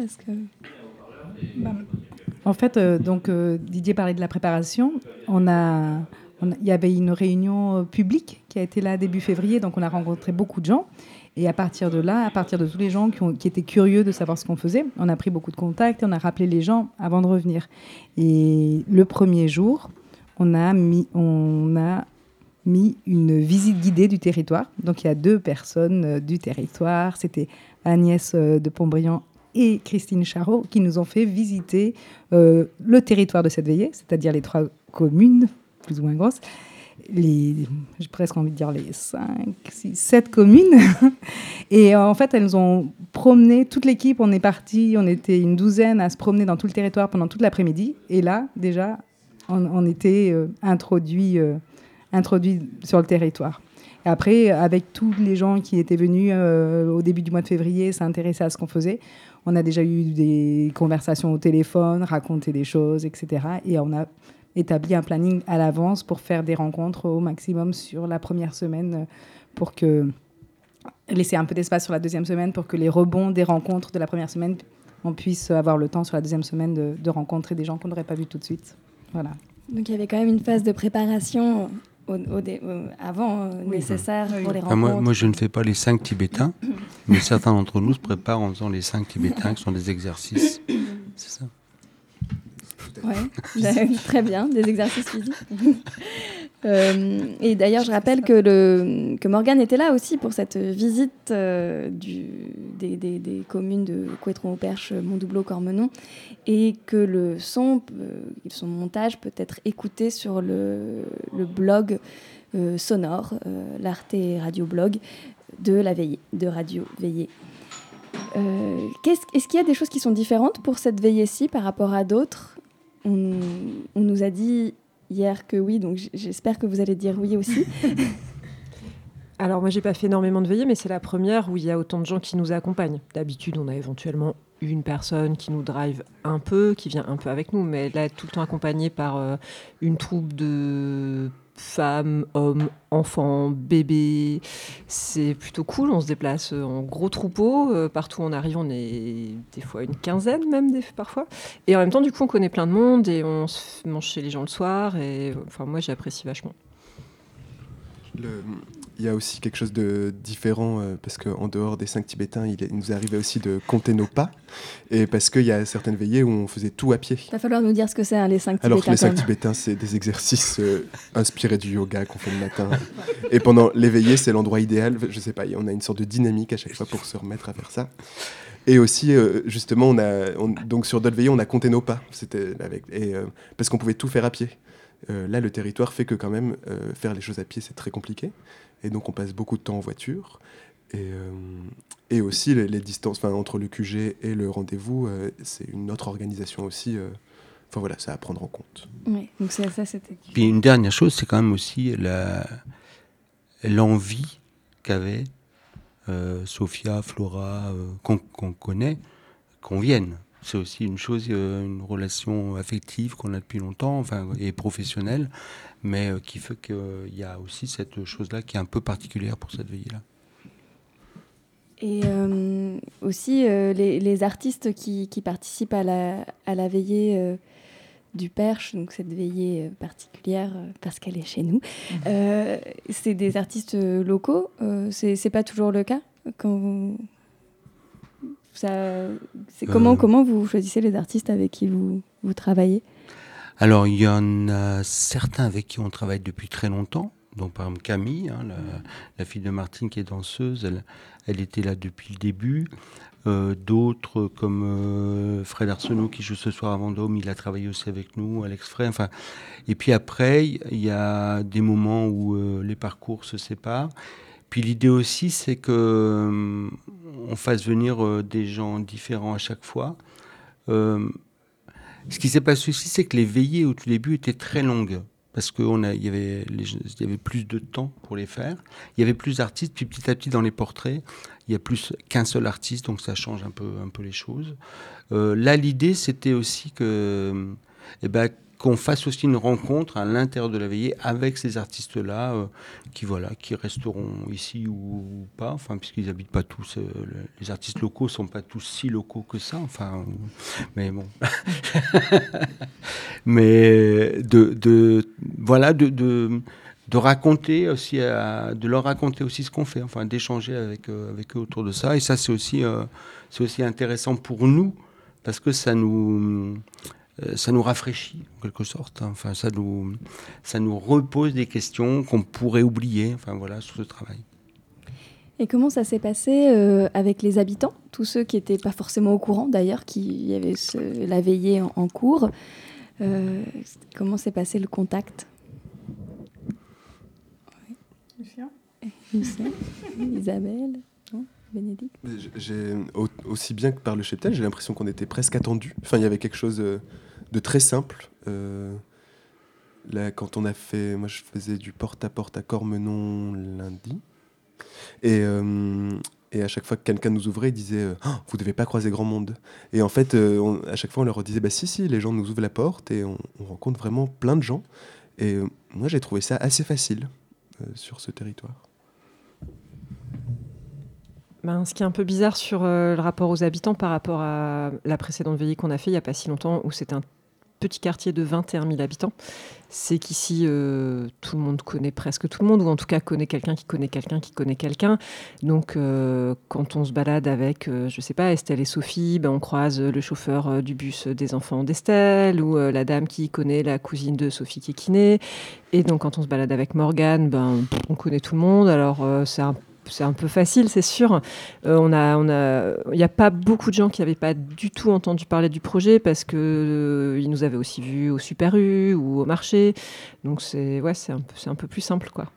En fait, euh, donc euh, Didier parlait de la préparation. On a, il y avait une réunion publique qui a été là début février, donc on a rencontré beaucoup de gens.
Et à partir de là, à partir de tous les gens qui, qui étaient curieux de savoir ce qu'on faisait, on a pris beaucoup de contacts et on a rappelé les gens avant de revenir. Et le premier jour, on a mis, on a mis une visite guidée du territoire. Donc il y a deux personnes euh, du territoire. C'était Agnès euh, de Pontbriand et Christine Charot qui nous ont fait visiter euh, le territoire de cette veillée, c'est-à-dire les trois communes plus ou moins grosses. J'ai presque envie de dire les 5, 6, 7 communes. et en fait, elles ont promené, toute l'équipe, on est parti, on était une douzaine à se promener dans tout le territoire pendant toute l'après-midi. Et là, déjà, on, était euh, introduits introduit sur le territoire. Après, avec tous les gens qui étaient venus euh, au début du mois de février s'intéresser à ce qu'on faisait, on a déjà eu des conversations au téléphone, raconté des choses, etc. Et on a établi un planning à l'avance pour faire des rencontres au maximum sur la première semaine euh, pour que laisser un peu d'espace sur la deuxième semaine pour que les rebonds des rencontres de la première semaine, on puisse avoir le temps sur la deuxième semaine de, de rencontrer des gens qu'on n'aurait pas vus tout de suite. Voilà.
Donc il y avait quand même une phase de préparation au, au dé, au, avant euh, oui. nécessaire pour les rencontres.
Enfin, moi, moi, je ne fais pas les cinq Tibétains, mais certains d'entre nous se préparent en faisant les cinq Tibétains, qui sont des exercices. C'est ça?
Ouais, très bien, des exercices physiques. euh, et d'ailleurs, je rappelle que, le, que Morgane était là aussi pour cette visite euh, des, communes de Couétron-au-Perche, Montdoubleau, Cormenon, et que le son, euh, son montage peut être écouté sur le, blog sonore, l'Arte Radio Blog de la Veillée, de Radio Veillée. Est-ce qu'il y a des choses qui sont différentes pour cette veillée-ci par rapport à d'autres? On, on, nous a dit hier que oui, donc j'espère que vous allez dire oui aussi.
Alors moi j'ai pas fait énormément de veillées, mais c'est la première où il y a autant de gens qui nous accompagnent. D'habitude on a éventuellement une personne qui nous drive un peu, qui vient un peu avec nous, mais là tout le temps accompagnée par euh, une troupe de femmes, hommes, enfants, bébés. C'est plutôt cool. On se déplace en gros troupeau. Euh, partout où on arrive, on est des fois une quinzaine même, parfois. Et en même temps, du coup, on connaît plein de monde et on mange chez les gens le soir. Et enfin, moi, j'apprécie vachement.
Y a aussi quelque chose de différent euh, parce qu'en dehors des cinq Tibétains, il, il, nous arrivait aussi de compter nos pas et parce qu'il y a certaines veillées où on faisait tout à pied.
Il va falloir nous dire ce que c'est hein, les cinq Tibétains.
Alors que les cinq Tibétains, c'est des exercices euh, inspirés du yoga qu'on fait le matin. et pendant les veillées, c'est l'endroit idéal. Je sais pas, on a une sorte de dynamique à chaque fois pour se remettre à faire ça. Et aussi, euh, justement, on a, on, donc sur d'autres veillées, on a compté nos pas. C'était avec, et, parce qu'on pouvait tout faire à pied. Euh, là, le territoire fait que quand même, euh, faire les choses à pied, c'est très compliqué. Et donc, on passe beaucoup de temps en voiture. Et, euh, et aussi, les, les distances entre le QG et le rendez-vous, c'est une autre organisation aussi. Enfin voilà, ça à prendre en compte.
Oui, donc ça, ça c'était.
Puis une dernière chose, c'est quand même aussi l'envie qu'avait euh, Sophia, Flora, euh, qu'on qu connaît, qu'on vienne. C'est aussi une chose, euh, une relation affective qu'on a depuis longtemps, enfin, et professionnelle, mais euh, qui fait qu'il y a aussi cette chose-là qui est un peu particulière pour cette veillée-là.
Et euh, aussi les, les, artistes qui, qui, participent à la, à la veillée du Perche, donc cette veillée particulière parce qu'elle est chez nous. Euh, c'est des artistes locaux, euh, c'est pas toujours le cas quand vous... Ça, c'est comment, euh... comment vous choisissez les artistes avec qui vous, vous travaillez?
Alors, il y en a certains avec qui on travaille depuis très longtemps. Donc, par exemple, Camille, hein, la, la, fille de Martine qui est danseuse, elle, elle était là depuis le début. Euh, D'autres comme euh, Fred Arsenault qui joue ce soir à Vendôme, il a travaillé aussi avec nous, Alex Frey. Enfin, et puis après, il y a des moments où euh, les parcours se séparent. Puis l'idée aussi, c'est que euh, on fasse venir des gens différents à chaque fois. ce qui s'est passé aussi, c'est que les veillées au tout début étaient très longues parce qu'il y, avait plus de temps pour les faire. Il y avait plus d'artistes, puis petit à petit dans les portraits, il y a plus qu'un seul artiste, donc ça change un peu, les choses. Euh, là, l'idée, c'était aussi que, eh ben, qu'on fasse aussi une rencontre à l'intérieur de la veillée avec ces artistes-là, euh, qui voilà, qui resteront ici ou, pas, enfin puisqu'ils habitent pas tous. Euh, les artistes locaux sont pas tous si locaux que ça, enfin, mais bon. mais de, de voilà, de, de raconter aussi, de leur raconter aussi ce qu'on fait, enfin d'échanger avec, avec eux autour de ça. Et ça, c'est aussi, c'est aussi intéressant pour nous parce que ça nous, ça nous rafraîchit en quelque sorte. Enfin, ça nous, ça nous repose des questions qu'on pourrait oublier. Enfin voilà, sur ce travail.
Et comment ça s'est passé euh, avec les habitants, tous ceux qui n'étaient pas forcément au courant d'ailleurs, qui avaient ce, la veillée en, cours euh, Comment s'est passé le contact? Lucien? Lucien? Isabelle? Bénédicte?
J'ai, Aussi bien que par le cheptel, j'ai l'impression qu'on était presque attendu. Enfin, il y avait quelque chose de très simple. Euh, là, quand on a fait. Moi, je faisais du porte-à-porte -à, Cormenon lundi. Et, euh, à chaque fois que quelqu'un nous ouvrait, il disait euh, oh, Vous devez pas croiser grand monde. Et en fait, euh, à chaque fois, on leur disait bah, Si, si, les gens nous ouvrent la porte et on, rencontre vraiment plein de gens. Et moi, j'ai trouvé ça assez facile sur ce territoire.
Ben, ce qui est un peu bizarre sur le rapport aux habitants par rapport à la précédente veillée qu'on a fait il n'y a pas si longtemps, où c'était un petit quartier de 21 000 habitants, c'est qu'ici, euh, tout le monde connaît presque tout le monde, ou en tout cas connaît quelqu'un qui connaît quelqu'un qui connaît quelqu'un. Donc, euh, quand on se balade avec, euh, je sais pas, Estelle et Sophie, ben, on croise le chauffeur du bus des enfants d'Estelle, ou la dame qui connaît la cousine de Sophie qui est kiné. Et donc, quand on se balade avec Morgane, ben, on connaît tout le monde. Alors, c'est un c'est un peu facile, c'est sûr. Euh, on a, on a, il n'y a pas beaucoup de gens qui n'avaient pas du tout entendu parler du projet parce que euh, ils nous avaient aussi vus au Super U ou au marché. Donc c'est, ouais, c'est un, c'est un peu plus simple, quoi.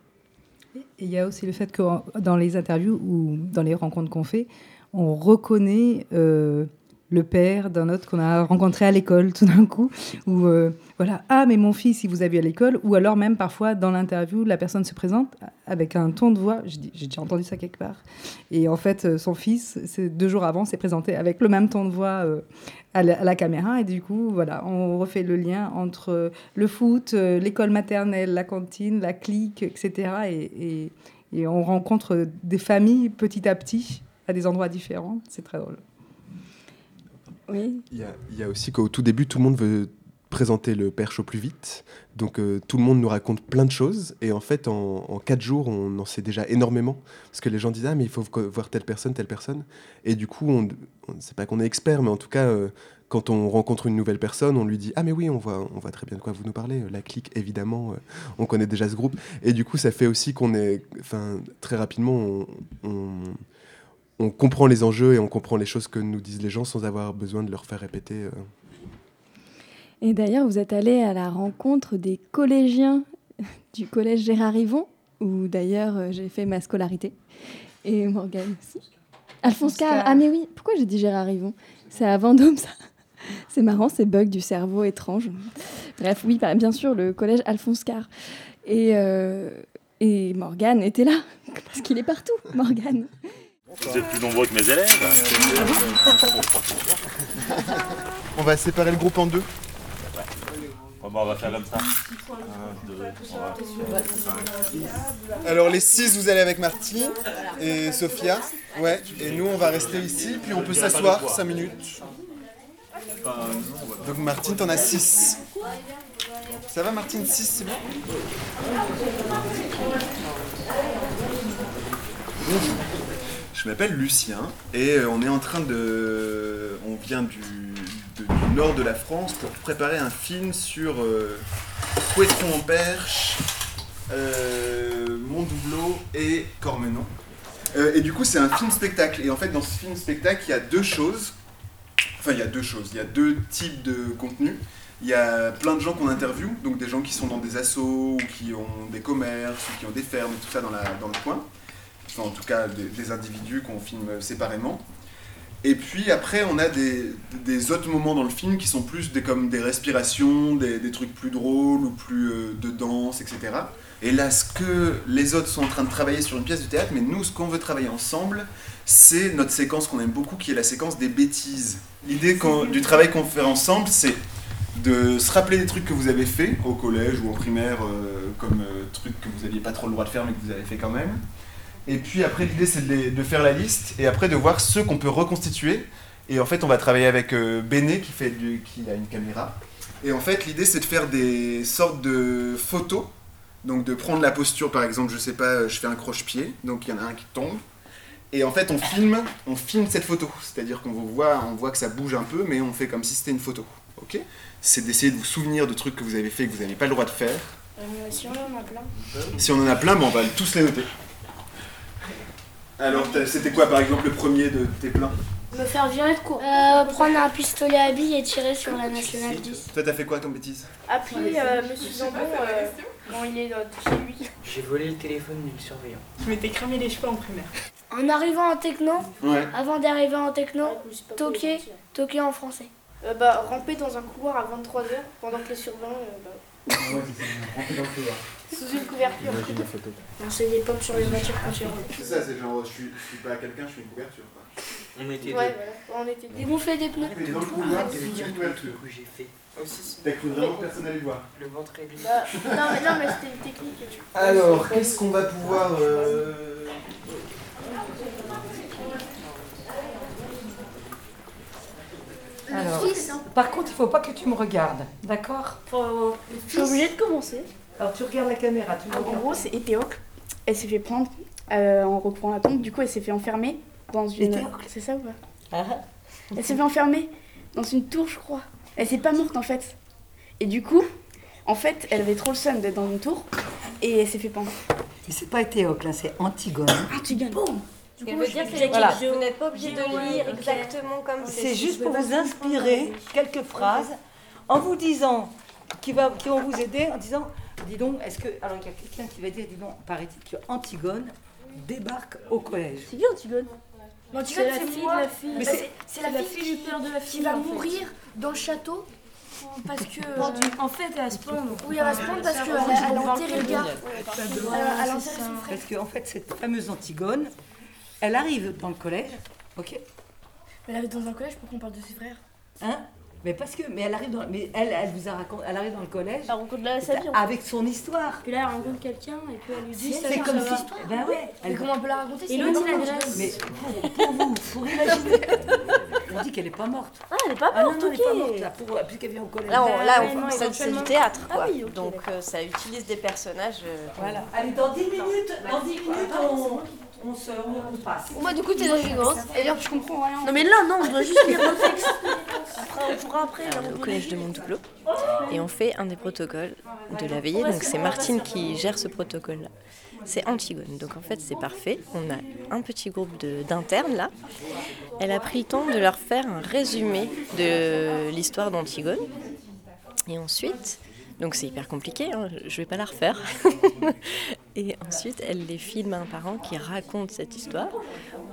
Et il y a aussi le fait que dans les interviews ou dans les rencontres qu'on fait, on reconnaît euh, le père d'un autre qu'on a rencontré à l'école tout d'un coup, ou euh, voilà, ah mais mon fils, il vous a vu à l'école, ou alors même parfois dans l'interview, la personne se présente avec un ton de voix, j'ai déjà entendu ça quelque part, et en fait euh, son fils, deux jours avant, s'est présenté avec le même ton de voix euh, à, la, caméra, et du coup voilà, on refait le lien entre le foot, l'école maternelle, la cantine, la clique, etc. et on rencontre des familles petit à petit à des endroits différents, c'est très drôle.
Il y, a, aussi qu'au tout début, tout le monde veut présenter le perche au plus vite. Donc euh, tout le monde nous raconte plein de choses. Et en fait, en, quatre jours, on en sait déjà énormément. Parce que les gens disent Ah, mais il faut voir telle personne, telle personne. Et du coup, on ne sait pas qu'on est expert, mais en tout cas, euh, quand on rencontre une nouvelle personne, on lui dit Ah, mais oui, on voit, on voit très bien de quoi vous nous parlez. La clique, évidemment, euh, on connaît déjà ce groupe. Et du coup, ça fait aussi qu'on est. Enfin, très rapidement, on comprend les enjeux et on comprend les choses que nous disent les gens sans avoir besoin de leur faire répéter. Euh.
Et d'ailleurs, vous êtes allé à la rencontre des collégiens du collège Gérard Yvon, où d'ailleurs euh, j'ai fait ma scolarité. Et Morgane aussi. Alphonse Carr. Ah mais oui, pourquoi j'ai dit Gérard Yvon? C'est à Vendôme ça. C'est marrant, ces bugs du cerveau étrange. Bref, oui, bah, bien sûr, le collège Alphonse Carr. Et, euh, et Morgane était là, parce qu'il est partout, Morgane.
Vous êtes plus nombreux que mes élèves.
on va séparer le groupe en deux.
on va faire comme ça.
Alors les six, vous allez avec Martine et Sophia. Ouais. Et nous, on va rester ici, puis on peut s'asseoir 5 minutes. Donc Martine, t'en as 6. Ça va Martine? 6, c'est bon? Je m'appelle Lucien et euh, on est en train de. On vient du, nord de la France pour préparer un film sur euh, en Perche, euh, Montdoubleau et Cormenon. Euh, et du coup, c'est un film-spectacle. Et en fait, dans ce film-spectacle, il y a deux choses. Enfin, il y a deux choses. Il y a deux types de contenus. Il y a plein de gens qu'on interviewe, donc des gens qui sont dans des assos, ou qui ont des commerces, ou qui ont des fermes, tout ça dans le coin en tout cas des, individus qu'on filme séparément. Et puis après, on a des, autres moments dans le film qui sont plus des, comme des respirations, des, trucs plus drôles ou plus euh, de danse, etc. Et là, ce que les autres sont en train de travailler sur une pièce de théâtre, mais nous, ce qu'on veut travailler ensemble, c'est notre séquence qu'on aime beaucoup, qui est la séquence des bêtises. L'idée du travail qu'on fait ensemble, c'est de se rappeler des trucs que vous avez fait au collège ou au primaire, euh, comme euh, trucs que vous n'aviez pas trop le droit de faire, mais que vous avez fait quand même et puis après, l'idée, c'est de, faire la liste et après de voir ceux qu'on peut reconstituer. Et en fait, on va travailler avec euh, Béné qui, fait qui a une caméra. Et en fait, l'idée, c'est de faire des sortes de photos Donc de prendre la posture, par exemple, je sais pas, euh, je fais un croche-pied, donc il y en a un qui tombe. Et en fait, on filme, on filme cette photo. C'est-à-dire qu'on vous voit, on voit que ça bouge un peu, mais on fait comme si c'était une photo. Ok? C'est d'essayer de vous souvenir de trucs que vous avez fait et que vous n'avez pas le droit de faire.
Euh, si on en a plein.
Si on en a plein, ben, on va tous les noter. Alors, c'était quoi, par exemple, le premier de tes plans
Me faire virer de cours. Euh, prendre un pistolet à billes et tirer sur la nationale 10.
Toi, t'as fait quoi comme bêtise
Appuyer euh, Monsieur Zambon euh, quand il est dans- chez lui.
J'ai volé le téléphone d'une surveillante.
Je m'étais cramé les cheveux en primaire.
En arrivant en techno,
Ouais.
avant d'arriver en techno, toquer, toquer en français.
Euh, bah, ramper dans un couloir à 23h pendant que les surveillants. Sous une couverture.
Lancer des pommes sur les voitures quand tu roules.
C'est ça, c'est genre, je suis, je suis pas quelqu'un, je suis une couverture. Quoi.
On était
Ouais,
deux.
voilà, on était
Dégonfler des pneus.
T'es dans le couloir, une
le
couverture.
truc que j'ai fait. Aussi,
T'as cru vraiment que personne allait le voir.
le ventre est libre.
Bah, non, mais, non, mais c'était une technique.
Alors, qu'est-ce qu'on va pouvoir. euh,
Alors, par contre, il faut pas que tu me regardes, d'accord
Je suis obligée de commencer.
Alors, tu regardes la caméra, tu me
En
regardes.
gros, c'est Éthéocle. Elle s'est fait prendre euh, en recouvrant la tombe. Du coup, elle s'est fait enfermer dans une.
Éthéocle
C'est ça ou pas
Ah,
Elle s'est fait enfermer dans une tour, je crois. Elle s'est pas morte en fait. Et du coup, en fait, elle avait trop le seum d'être dans une tour et elle s'est fait pendre.
Mais c'est pas Éthéocle, là, c'est Antigone.
Antigone. Boum
Veut dire, c'est
Voilà.
que vous n'êtes pas obligé de lire exactement comme
C'est juste pour vous inspirer quelques phrases en vous disant, qui, va, qui vont vous aider en disant, dis donc, est-ce que. Alors, il y a quelqu'un qui va dire, dis donc, paraît-il que Antigone débarque au collège.
C'est qui Antigone Antigone,
C'est la
c'est
fille
moi.
de la fille.
C'est
c'est-
c'est la, fille du père de la fille qui va mourir dans le château parce que en fait elle va se pendre. Oui, elle va se pendre parce qu'elle a, elle a enterré le gars. Elle a, elle a enterré son frère.
Parce qu'en fait, cette fameuse Antigone, elle arrive dans le collège, ok
Mais elle arrive dans un collège, pourquoi on parle de ses frères
Hein mais parce que, mais elle arrive dans, mais elle, elle vous a raconté, elle arrive dans le collège.
Elle rencontre la sa vie.
Avec son histoire.
Puis là, elle rencontre quelqu'un et puis elle lui dit
C'est comme si, ben ouais.
Et comment on peut la raconter
Et
C'est
l'autre,
une
il. Mais pour, pour vous, pour imaginer, on dit qu'elle est pas morte.
Ah, elle est pas
Ah non,
morte,
non, elle est pas morte là, pour, puisqu'elle vient au collège.
Là, on, là,
ouais,
on-
non,
ça- c'est du théâtre,
Ah
quoi.
oui, ok,
Donc, euh, ça utilise des personnages. euh,
Voilà. Allez, dans 10 minutes, dans 10 minutes, on, on se on, passe.
Moi, du coup, t'es dans une grosse.
Et d'ailleurs, je comprends rien.
Non, mais là, non, je dois juste lire le texte. Après, on pourra après.
Au collège de Montouplo et on fait un des protocoles de la veillée. Donc c'est Martine qui gère ce protocole-là. C'est Antigone. Donc en fait c'est parfait. On a un petit groupe de- d'internes là. Elle a pris le temps de leur faire un résumé de l'histoire d'Antigone. Et ensuite, donc c'est hyper compliqué, hein, je vais pas la refaire. Et ensuite, elle les filme à un parent qui raconte cette histoire,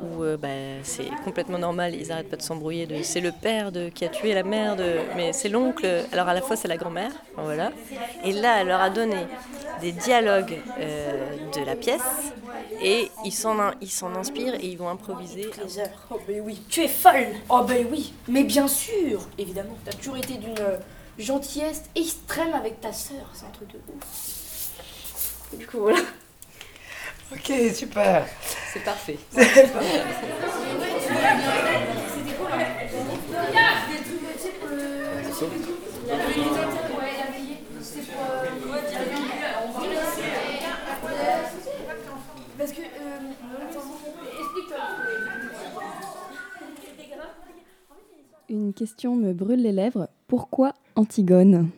où euh, bah, c'est complètement normal, ils arrêtent pas de s'embrouiller, de c'est le père de, qui a tué la mère, de, mais c'est l'oncle, alors à la fois c'est la grand-mère, voilà. Et là, elle leur a donné des dialogues euh, de la pièce, et ils s'en, ils s'en inspirent et ils vont improviser.
Oh, ben oui. Tu es folle Oh, ben oui. Mais bien sûr, évidemment. T'as toujours été d'une gentillesse extrême avec ta sœur. C'est un truc de ouf. Et du coup, voilà.
Ok, super.
C'est parfait.
Parce que. euh.
Une question me brûle les lèvres. Pourquoi Antigone?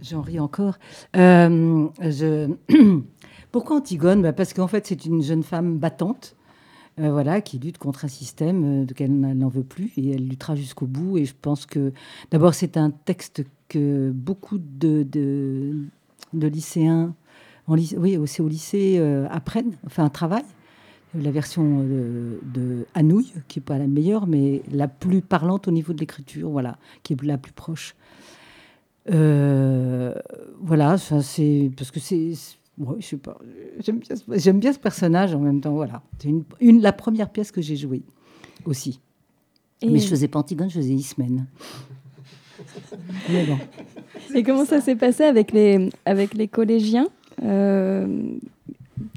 J'en ris encore. Euh. Pourquoi Antigone? Bah, Parce qu'en fait, c'est une jeune femme battante, euh, voilà, qui lutte contre un système euh, duquel elle n'en veut plus, et elle luttera jusqu'au bout. Et je pense que, d'abord, c'est un texte que beaucoup de, de, de lycéens, en lycée, oui, aussi au lycée, euh, apprennent, enfin, travaillent. La version de, de Anouilh, qui n'est pas la meilleure, mais la plus parlante au niveau de l'écriture, voilà, qui est la plus proche. Euh, voilà, c'est parce que c'est, ouais, je sais pas, j'aime bien, ce- j'aime bien ce personnage en même temps. Voilà, c'est une, une- la première pièce que j'ai jouée aussi.
Et-
Mais je faisais pas Antigone, je faisais Ismène. Mais bon.
Et comment ça s'est passé avec les, avec les collégiens? Euh,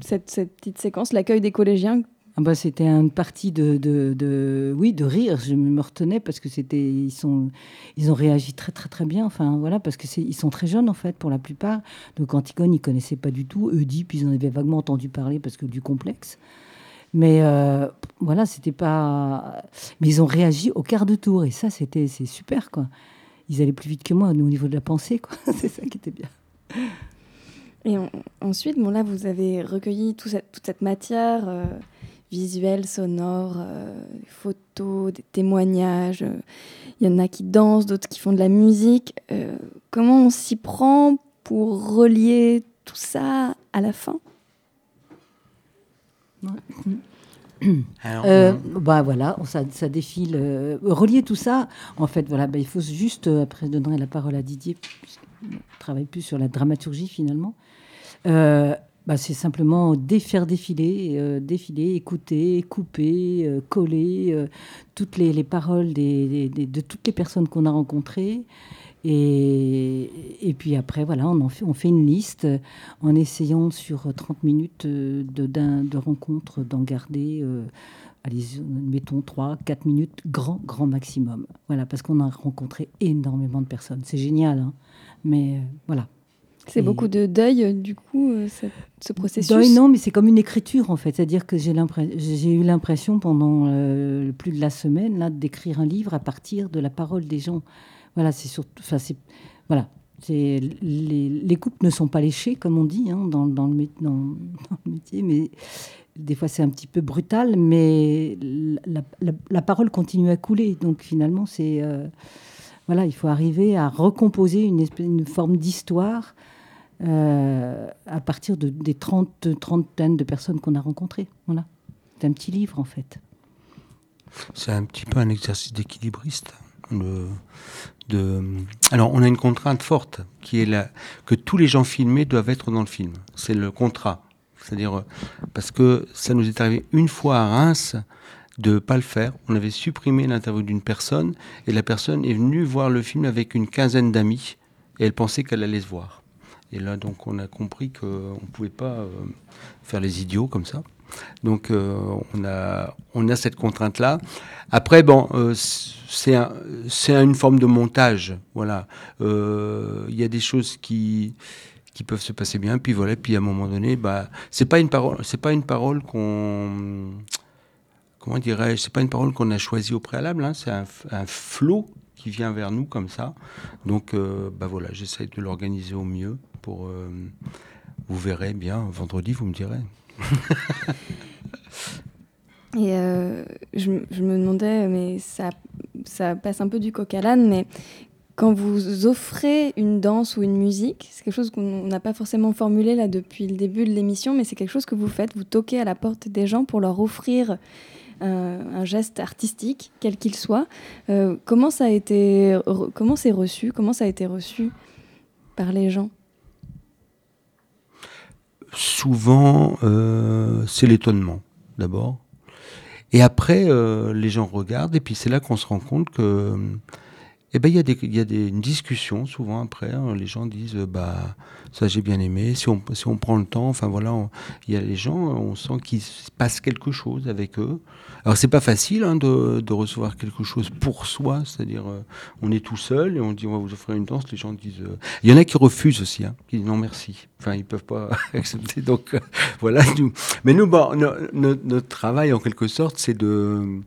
cette, petite séquence, l'accueil des collégiens
Ah bah, c'était une partie de, de, oui, de rire. Je me retenais parce que c'était, ils sont, ils ont réagi très très très bien. Enfin voilà, parce que c'est, ils sont très jeunes en fait pour la plupart. Donc Antigone, ils connaissaient pas du tout. Oedipe, ils en avaient vaguement entendu parler parce que du complexe. Mais euh, voilà, c'était pas. Mais ils ont réagi au quart de tour et ça, c'était, c'est super quoi. Ils allaient plus vite que moi, au niveau de la pensée quoi. c'est ça qui était bien.
Et on- ensuite, bon là, vous avez recueilli tout cette- toute cette matière euh, visuelle, sonore, euh, photos, des témoignages. euh, Il y en a qui dansent, d'autres qui font de la musique. Euh, comment on s'y prend pour relier tout ça à la fin?
Alors,
Euh,
on-
bah voilà, ça, ça défile. euh, relier tout ça, en fait, voilà, bah, il faut juste, après je donnerai la parole à Didier, travaille plus sur la dramaturgie finalement. Euh, bah, c'est simplement dé- faire défiler, euh, défiler, écouter, couper, euh, coller toutes les, les paroles des- de toutes les personnes qu'on a rencontrées. Et, et puis après, voilà, on, en fait, on fait une liste en essayant sur 30 minutes de, de rencontres d'en garder, allez, mettons 3, 4 minutes, grand, grand maximum. Voilà, parce qu'on a rencontré énormément de personnes. C'est génial, hein, mais euh, voilà.
C'est beaucoup de deuil, du coup, euh, ce, ce processus
Deuil, non, mais c'est comme une écriture en fait. C'est-à-dire que j'ai, eu l'impression pendant euh, plus de la semaine là, d'écrire un livre à partir de la parole des gens. Voilà, c'est surtout. Voilà. Les, les coupes ne sont pas léchées, comme on dit hein, dans, dans, le, mé- dans- dans le métier, mais des fois c'est un petit peu brutal, mais la, la- la parole continue à couler. Donc finalement, c'est. euh, voilà, il faut arriver à recomposer une, forme d'histoire euh, à partir de, des 30, trentaines de personnes qu'on a rencontrées. Voilà. C'est un petit livre, en fait.
C'est un petit peu un exercice d'équilibriste. Alors, on a une contrainte forte qui est la... que tous les gens filmés doivent être dans le film. C'est le contrat. C'est-à-dire, euh, parce que ça nous est arrivé une fois à Reims de ne pas le faire. On avait supprimé l'interview d'une personne et la personne est venue voir le film avec une quinzaine d'amis et elle pensait qu'elle allait se voir. Et là, donc, on a compris qu'on ne pouvait pas euh, faire les idiots comme ça. Donc, euh, on, a, on a cette contrainte-là. Après, bon, euh, c'est un, c'est une forme de montage. Voilà. Euh, Il y a des choses qui qui peuvent se passer bien, puis voilà, puis à un moment donné, bah, c'est pas une parole, c'est pas une parole qu'on, comment dirais-je, c'est pas une parole qu'on a choisie au préalable, hein, c'est un, flot qui vient vers nous comme ça. Donc, euh, bah voilà, j'essaie de l'organiser au mieux pour. euh, vous verrez bien vendredi, vous me direz.
Et euh, je me demandais, mais ça, ça passe un peu du coq à l'âne, mais quand vous offrez une danse ou une musique, c'est quelque chose qu'on n'a pas forcément formulé là depuis le début de l'émission, mais c'est quelque chose que vous faites, vous toquez à la porte des gens pour leur offrir un, geste artistique, quel qu'il soit. Euh, comment ça a été, comment c'est reçu, comment ça a été reçu par les gens?
Souvent, euh, c'est l'étonnement, d'abord. Et après, euh, les gens regardent, et puis c'est là qu'on se rend compte que. Eh ben, il y a, des, y a des, une discussion souvent après. hein. les gens disent, euh, bah, ça j'ai bien aimé. Si on, si on prend le temps, enfin voilà, il y a les gens, on sent qu'il se passe quelque chose avec eux. Alors c'est pas facile hein, de, de recevoir quelque chose pour soi, c'est-à-dire euh, on est tout seul et on dit on va vous offrir une danse. Les gens disent, euh, il y en a qui refusent aussi, hein, qui disent non merci. Enfin ils peuvent pas accepter. Donc voilà. Nous. Mais nous, bon, no- no- notre travail en quelque sorte, c'est de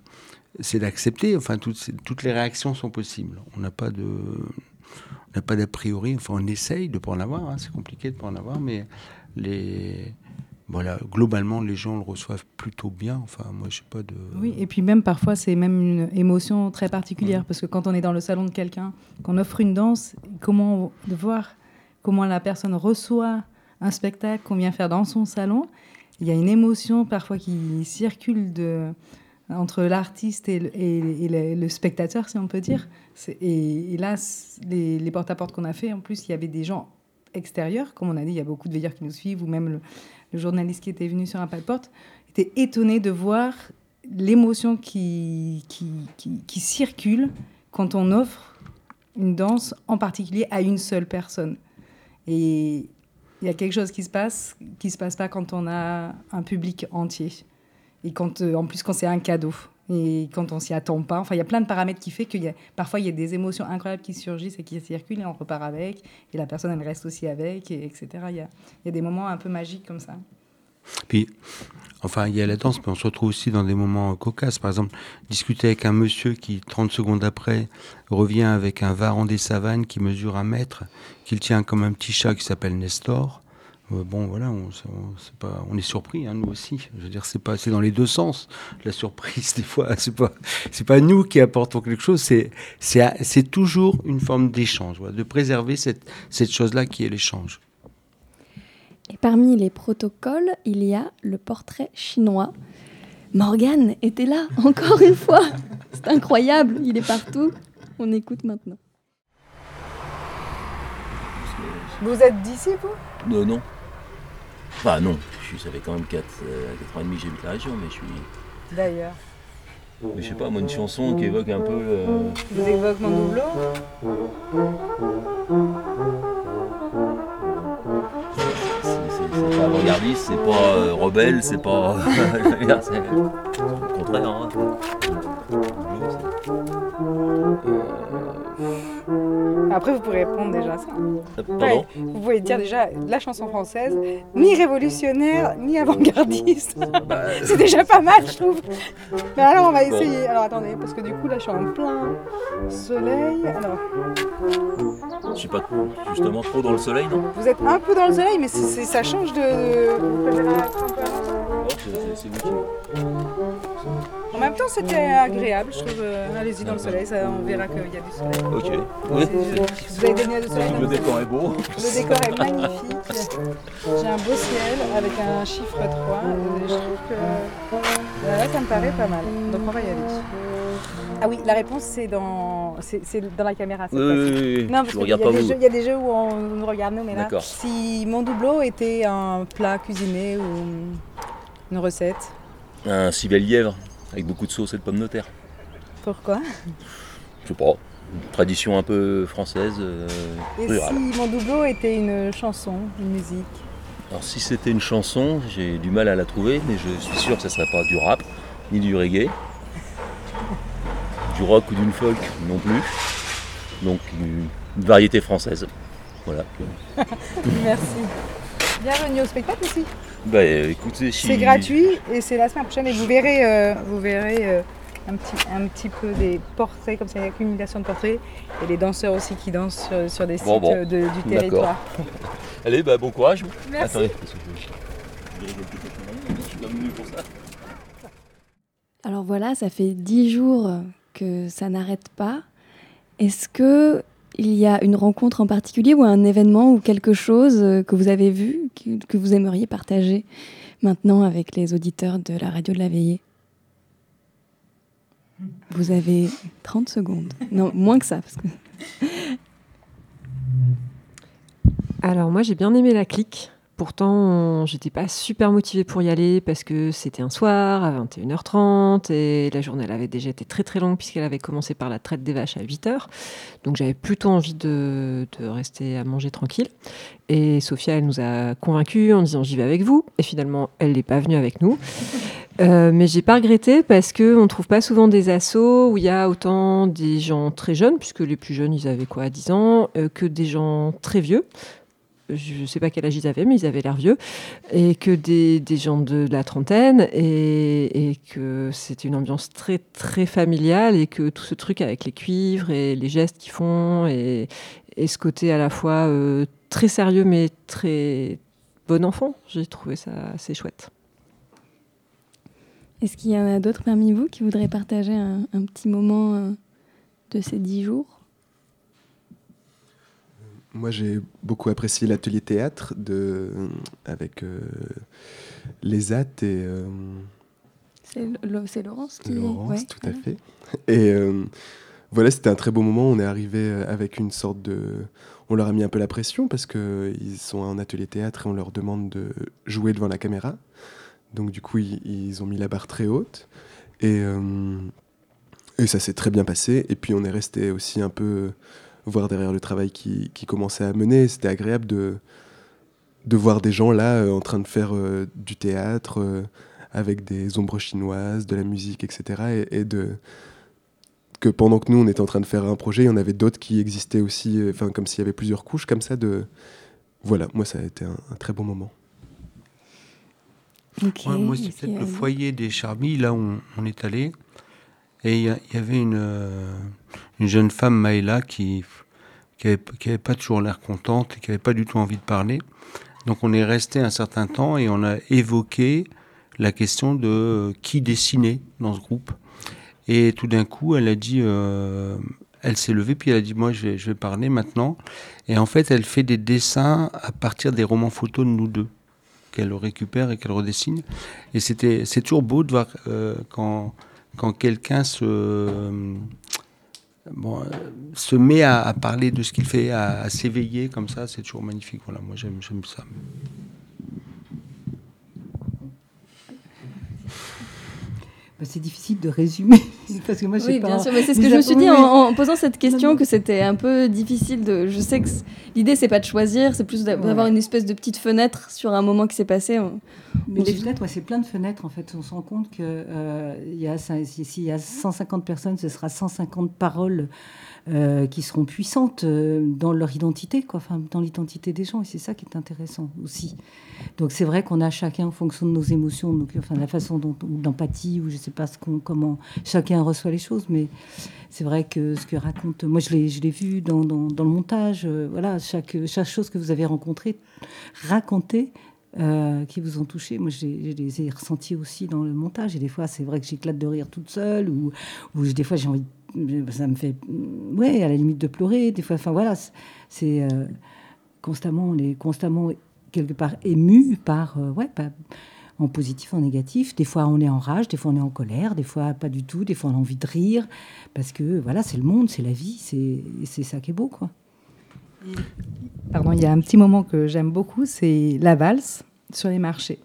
c'est d'accepter. Enfin, toutes, toutes les réactions sont possibles. On n'a pas de, on n'a pas d'a priori. Enfin, on essaye de pas en avoir. hein. C'est compliqué de pas en avoir, mais les, voilà, globalement, les gens le reçoivent plutôt bien. Enfin, moi, je sais pas de.
Oui, et puis même parfois, c'est même une émotion très particulière, parce que quand on est dans le salon de quelqu'un, qu'on offre une danse, comment de voir comment la personne reçoit un spectacle qu'on vient faire dans son salon, il y a une émotion parfois qui circule de, entre l'artiste et, le, spectateur, si on peut dire. Et, là, les, porte-à-porte qu'on a fait, en plus, il y avait des gens extérieurs, comme on a dit, il y a beaucoup de veilleurs qui nous suivent, ou même le, journaliste qui était venu sur un pas de porte, était étonné de voir l'émotion qui, qui, circule quand on offre une danse en particulier à une seule personne. Et il y a quelque chose qui se passe qui se passe pas quand on a un public entier.
Et quand, euh, en plus, quand c'est un cadeau. Et quand on s'y attend pas. Enfin, il y a plein de paramètres qui fait a parfois il y a des émotions incroyables qui surgissent et qui circulent et on repart avec. Et la personne, elle reste aussi avec, et, etc. Il y, a, y a des moments un peu magiques comme ça.
Puis, enfin, il y a la danse, mais on se retrouve aussi dans des moments cocasses. Par exemple, discuter avec un monsieur qui, 30 secondes après, revient avec un varan des savanes qui mesure un mètre, qu'il tient comme un petit chat qui s'appelle Nestor. Euh, bon, voilà, on, on, c'est pas, on est surpris, hein, nous aussi. Je veux dire, c'est pas, c'est dans les deux sens. La surprise, des fois, c'est pas, c'est pas nous qui apportons quelque chose. C'est, c'est, c'est toujours une forme d'échange, voilà, de préserver cette, cette chose-là qui est l'échange.
Et parmi les protocoles, il y a le portrait chinois. Morgane était là, encore une fois. C'est incroyable, il est partout. On écoute maintenant.
Vous êtes d'ici, vous?
Euh, Non. Enfin, non. Je fait quand même 4, euh, 4 ans et demi que j'habite la région, mais je suis.
D'ailleurs.
Mais je sais pas, moi, une chanson qui évoque un peu. Euh...
Vous évoque mon doublon
c'est pas avant-gardiste, c'est pas euh, rebelle, c'est pas. c'est le contraire. Hein.
Après, vous pourrez répondre déjà ça.
Pardon
Vous pouvez dire déjà la chanson française, ni révolutionnaire, ni avant-gardiste.
Bah,
c'est déjà pas mal, je trouve. Mais alors, on va essayer. Alors, attendez, parce que du coup, là, je suis en plein soleil. Alors,
Je suis pas justement trop dans le soleil, non
vous êtes un peu dans le soleil, mais ça change de. À
Oh, c'est-
En même temps, c'était agréable, je trouve. Euh, Allez-y dans le soleil, ça, on verra qu'il y a du soleil.
Ok. Oui.
Vous avez donné du soleil
Le décor est beau.
Le décor est magnifique. J'ai un beau ciel avec un chiffre 3. Et je trouve que là, ça me paraît pas mal. Donc on va y aller. Ah oui, la réponse c'est dans, c'est, c'est dans la caméra. cette
Oui, oui, oui, oui.
Non,
Je
parce
vous
qu'il
regarde
y a
pas
des
vous.
jeux- Il y a des jeux où on nous regarde nous, mais là,
D'accord.
si mon doublot était un plat cuisiné ou une recette,
Un civet lièvre avec beaucoup de sauce et de pommes de terre.
pourquoi?
Je sais pas. Une tradition un peu française, euh,
Et
rurale.
si mon doublot était une chanson, une musique?
Alors si c'était une chanson, j'ai du mal à la trouver, mais je suis sûr que ce serait pas du rap, ni du reggae, du rock ou d'une folk non plus. Donc une, une variété française. Voilà.
Merci. Bienvenue au spectacle aussi.
Bah écoutez, si...
C'est gratuit et c'est la semaine prochaine et vous verrez, euh, vous verrez euh, un, petit, un petit peu des portraits, comme ça, une accumulation de portraits et les danseurs aussi qui dansent sur, sur des sites
Bon, bon.
euh, de- du territoire.
Allez, bah bon courage.
Merci.
Attendez.
Alors voilà, ça fait dix jours que ça n'arrête pas. Est-ce que il y a une rencontre en particulier ou un événement ou quelque chose euh, que vous avez vu que, vous aimeriez partager maintenant avec les auditeurs de la radio de la veillée? Vous avez 30 secondes. Non, moins que ça.
Alors moi j'ai bien aimé la clique. Pourtant, j'étais pas super motivée pour y aller parce que c'était un soir à 21h30 et la journée elle avait déjà été très très longue puisqu'elle avait commencé par la traite des vaches à 8h. Donc j'avais plutôt envie de, de rester à manger tranquille. Et Sophia, elle nous a convaincus en disant j'y vais avec vous. Et finalement, elle n'est pas venue avec nous. Euh, mais j'ai pas regretté parce que on trouve pas souvent des assos où il y a autant des gens très jeunes, puisque les plus jeunes ils avaient quoi, 10 ans, euh, que des gens très vieux. Je sais pas quel âge ils avaient, mais ils avaient l'air vieux, et que des, gens de la trentaine, et, que c'était une ambiance très très familiale, et que tout ce truc avec les cuivres et les gestes qu'ils font, et, ce côté à la fois euh, très sérieux mais très bon enfant, j'ai trouvé ça assez chouette.
Est-ce qu'il y en a d'autres parmi vous qui voudraient partager un, un petit moment euh, de ces dix jours?
Moi, j'ai beaucoup apprécié l'atelier théâtre de, avec euh, les at et euh,
C'est Laurence qui
Laurence,
ouais,
tout à fait. Et euh, voilà, c'était un très beau moment. On est arrivé avec une sorte de. On leur a mis un peu la pression parce qu'ils sont en atelier théâtre et on leur demande de jouer devant la caméra. Donc, du coup, ils, ils ont mis la barre très haute. Et, et ça s'est très bien passé. Et puis, on est resté aussi un peu voir derrière le travail qui, qui commençait à mener. C'était agréable de, de voir des gens là euh, en train de faire euh, du théâtre euh, avec des ombres chinoises, de la musique, etc. Et, et de que pendant que nous on était en train de faire un projet, il y en avait d'autres qui existaient aussi, euh, enfin comme s'il y avait plusieurs couches comme ça de voilà, moi ça a été un, un très bon moment.
Ok,
Ouais, moi, c'est peut-être le foyer des Charmilles, là où on, on est allé. Et il y, avait une, euh, une jeune femme, Maëla, qui qui avait, qui avait pas toujours l'air contente et qui avait pas du tout envie de parler. Donc on est resté un certain temps et on a évoqué la question de euh, qui dessinait dans ce groupe. Et tout d'un coup, elle a dit, euh, elle s'est levée puis elle a dit, moi je vais, parler maintenant. Et en fait, elle fait des dessins à partir des romans photos de nous deux qu'elle récupère et qu'elle redessine. Et c'était, c'est toujours beau de voir quand, quand quelqu'un se, euh, bon, euh, se met à, parler de ce qu'il fait, à, à s'éveiller comme ça. C'est toujours magnifique. Voilà, moi j'aime ça.
Bah, c'est difficile de résumer parce que moi
Oui,
pas.
bien sûr, mais c'est ce que je me suis dit en, en posant cette question que c'était un peu difficile de. Je sais que l'idée c'est pas de choisir, c'est plus d'a- d'avoir une espèce de petite fenêtre sur un moment qui s'est passé. On-
Mais
on
les fenêtres, ouais, c'est plein de fenêtres en fait. On se rend compte que euh, y a, si- s'il y a 150 personnes, ce sera 150 paroles euh, qui seront puissantes euh, dans leur identité, quoi, enfin, dans l'identité des gens. Et c'est ça qui est intéressant aussi. Donc c'est vrai qu'on a chacun en fonction de nos émotions, donc enfin la façon dont d'empathie ou je sais pas ce qu'on, comment chacun reçoit les choses, mais c'est vrai que ce que raconte, moi je l'ai, vu dans, dans, le montage, euh, voilà, chaque, chaque chose que vous avez rencontrée, racontée, euh, qui vous ont touché. Moi, je les, ai ressentis aussi dans le montage. Et des fois, c'est vrai que j'éclate de rire toute seule, ou, ou des fois, j'ai envie, ça me fait, ouais, à la limite de pleurer. Des fois, enfin voilà, c'est- euh, constamment, on est constamment quelque part ému par, ouais, pas- en positif, en négatif. Des fois, on est en rage, des fois, on est en colère, des fois, pas du tout. Des fois, on a envie de rire, parce que voilà, c'est le monde, c'est la vie, c'est ça qui est beau, quoi.
Pardon, il y a un petit moment que j'aime beaucoup, c'est la valse sur les marchés.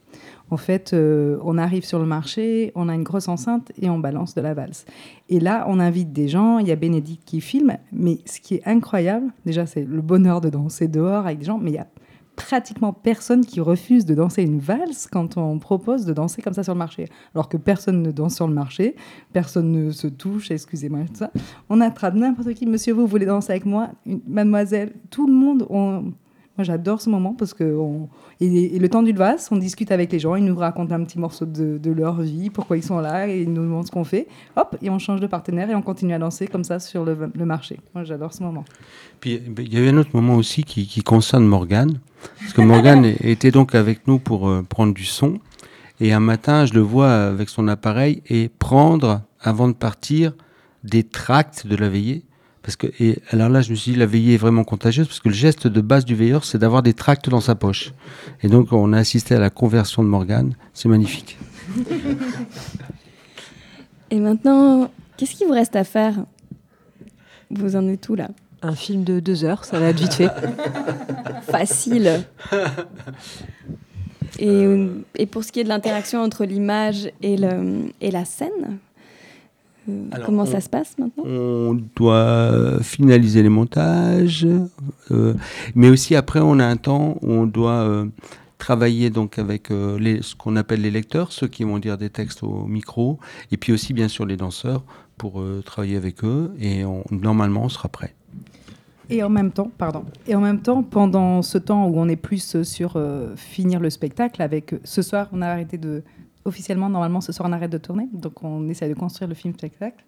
En fait, euh, on arrive sur le marché, on a une grosse enceinte et on balance de la valse. Et là, on invite des gens, il y a Bénédicte qui filme, mais ce qui est incroyable, déjà, c'est le bonheur de danser dehors avec des gens, mais il y a pratiquement personne qui refuse de danser une valse quand on propose de danser comme ça sur le marché. Alors que personne ne danse sur le marché, personne ne se touche, excusez-moi, ça. On attrape n'importe qui, monsieur, vous voulez danser avec moi? Mademoiselle, tout le monde, on... moi j'adore ce moment parce que on... et, et le temps du valse, on discute avec les gens, ils nous racontent un petit morceau de, de leur vie, pourquoi ils sont là, et ils nous demandent ce qu'on fait. Hop, et on change de partenaire et on continue à danser comme ça sur le, le marché. Moi j'adore ce moment.
Puis il y a eu un autre moment aussi qui, qui concerne Morgane. Parce que Morgane était donc avec nous pour euh, prendre du son. Et un matin, je le vois avec son appareil et prendre, avant de partir, des tracts de la veillée. Parce que, et alors là, je me suis dit, la veillée est vraiment contagieuse, parce que le geste de base du veilleur, c'est d'avoir des tracts dans sa poche. Et donc, on a assisté à la conversion de Morgane. C'est magnifique.
Et maintenant, qu'est-ce qu'il vous reste à faire? Vous en êtes où là?
Un film de deux heures, ça va être vite fait.
Facile. Et, et pour ce qui est de l'interaction entre l'image et, le, et la scène,
Alors,
comment
on-
ça se passe maintenant?
On doit finaliser les montages, euh, mais aussi après on a un temps où on doit euh, travailler donc avec euh, les, ce qu'on appelle les lecteurs, ceux qui vont dire des textes au micro, et puis aussi bien sûr les danseurs pour euh, travailler avec eux. Et on- normalement on sera prêt.
Et en même temps, pardon. Et en même temps, pendant ce temps où on est plus sur euh, finir le spectacle, avec euh, ce soir, on a arrêté de officiellement normalement ce soir on arrête de tourner, donc on essaie de construire le film spectacle.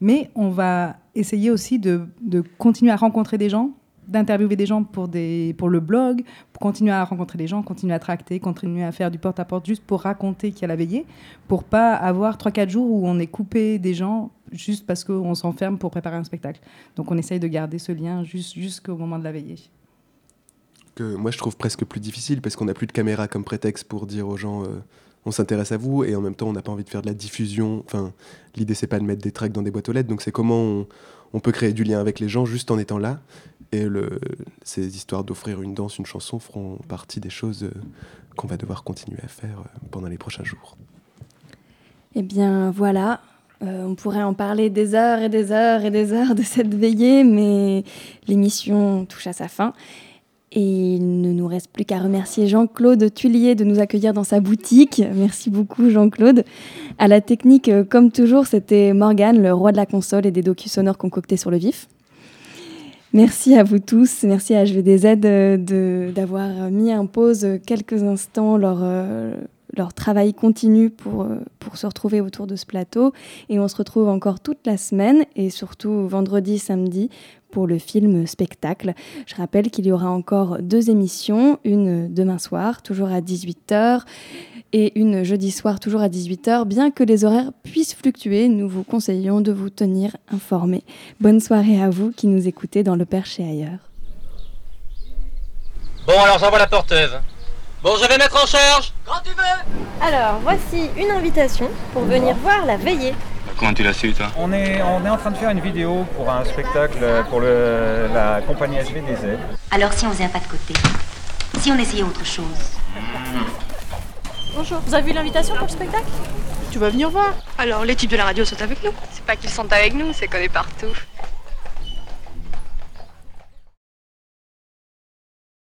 Mais on va essayer aussi de, de continuer à rencontrer des gens, d'interviewer des gens pour des pour le blog, pour continuer à rencontrer des gens, continuer à tracter, continuer à faire du porte-à-porte juste pour raconter qu'il y a la veillée, pour pas avoir 3-4 jours où on est coupé des gens juste parce qu'on s'enferme pour préparer un spectacle. Donc on essaye de garder ce lien juste jusqu'au moment de la veillée.
que moi je trouve presque plus difficile parce qu'on n'a plus de caméra comme prétexte pour dire aux gens euh, on s'intéresse à vous et en même temps on n'a pas envie de faire de la diffusion. Enfin, l'idée c'est pas de mettre des tracks dans des boîtes aux lettres, donc c'est comment on, peut créer du lien avec les gens juste en étant là. Et ces histoires d'offrir une danse, une chanson feront partie des choses euh, qu'on va devoir continuer à faire euh, pendant les prochains jours.
Eh bien voilà, Euh, on pourrait en parler des heures et des heures et des heures de cette veillée, mais l'émission touche à sa fin. Et il ne nous reste plus qu'à remercier Jean-Claude Tullier de nous accueillir dans sa boutique. Merci beaucoup Jean-Claude. À la technique, euh, comme toujours, c'était Morgane, le roi de la console et des docus sonores concoctés sur le vif. Merci à vous tous, merci à HVDZ euh, d'avoir mis en pause quelques instants leur, euh, leur travail continu pour, euh, pour se retrouver autour de ce plateau. Et on se retrouve encore toute la semaine et surtout vendredi, samedi pour le film spectacle. Je rappelle qu'il y aura encore deux émissions, une demain soir, toujours à 18h, et une jeudi soir, toujours à 18h. Bien que les horaires puissent fluctuer, nous vous conseillons de vous tenir informés. Bonne soirée à vous qui nous écoutez dans le Perche et ailleurs.
Bon, alors j'envoie la porteuse. Bon, je vais mettre en charge. Quand tu veux.
Alors, voici une invitation pour venir voir la veillée.
Comment tu l'as su, toi
On est, on est en train de faire une vidéo pour un spectacle pour le, la compagnie SVDZ.
Alors si on faisait un pas de côté Si on essayait autre chose
Bonjour, vous avez vu l'invitation pour le spectacle? Tu vas venir voir Alors, les types de la radio sont avec nous. C'est pas qu'ils sont avec nous, c'est qu'on est partout.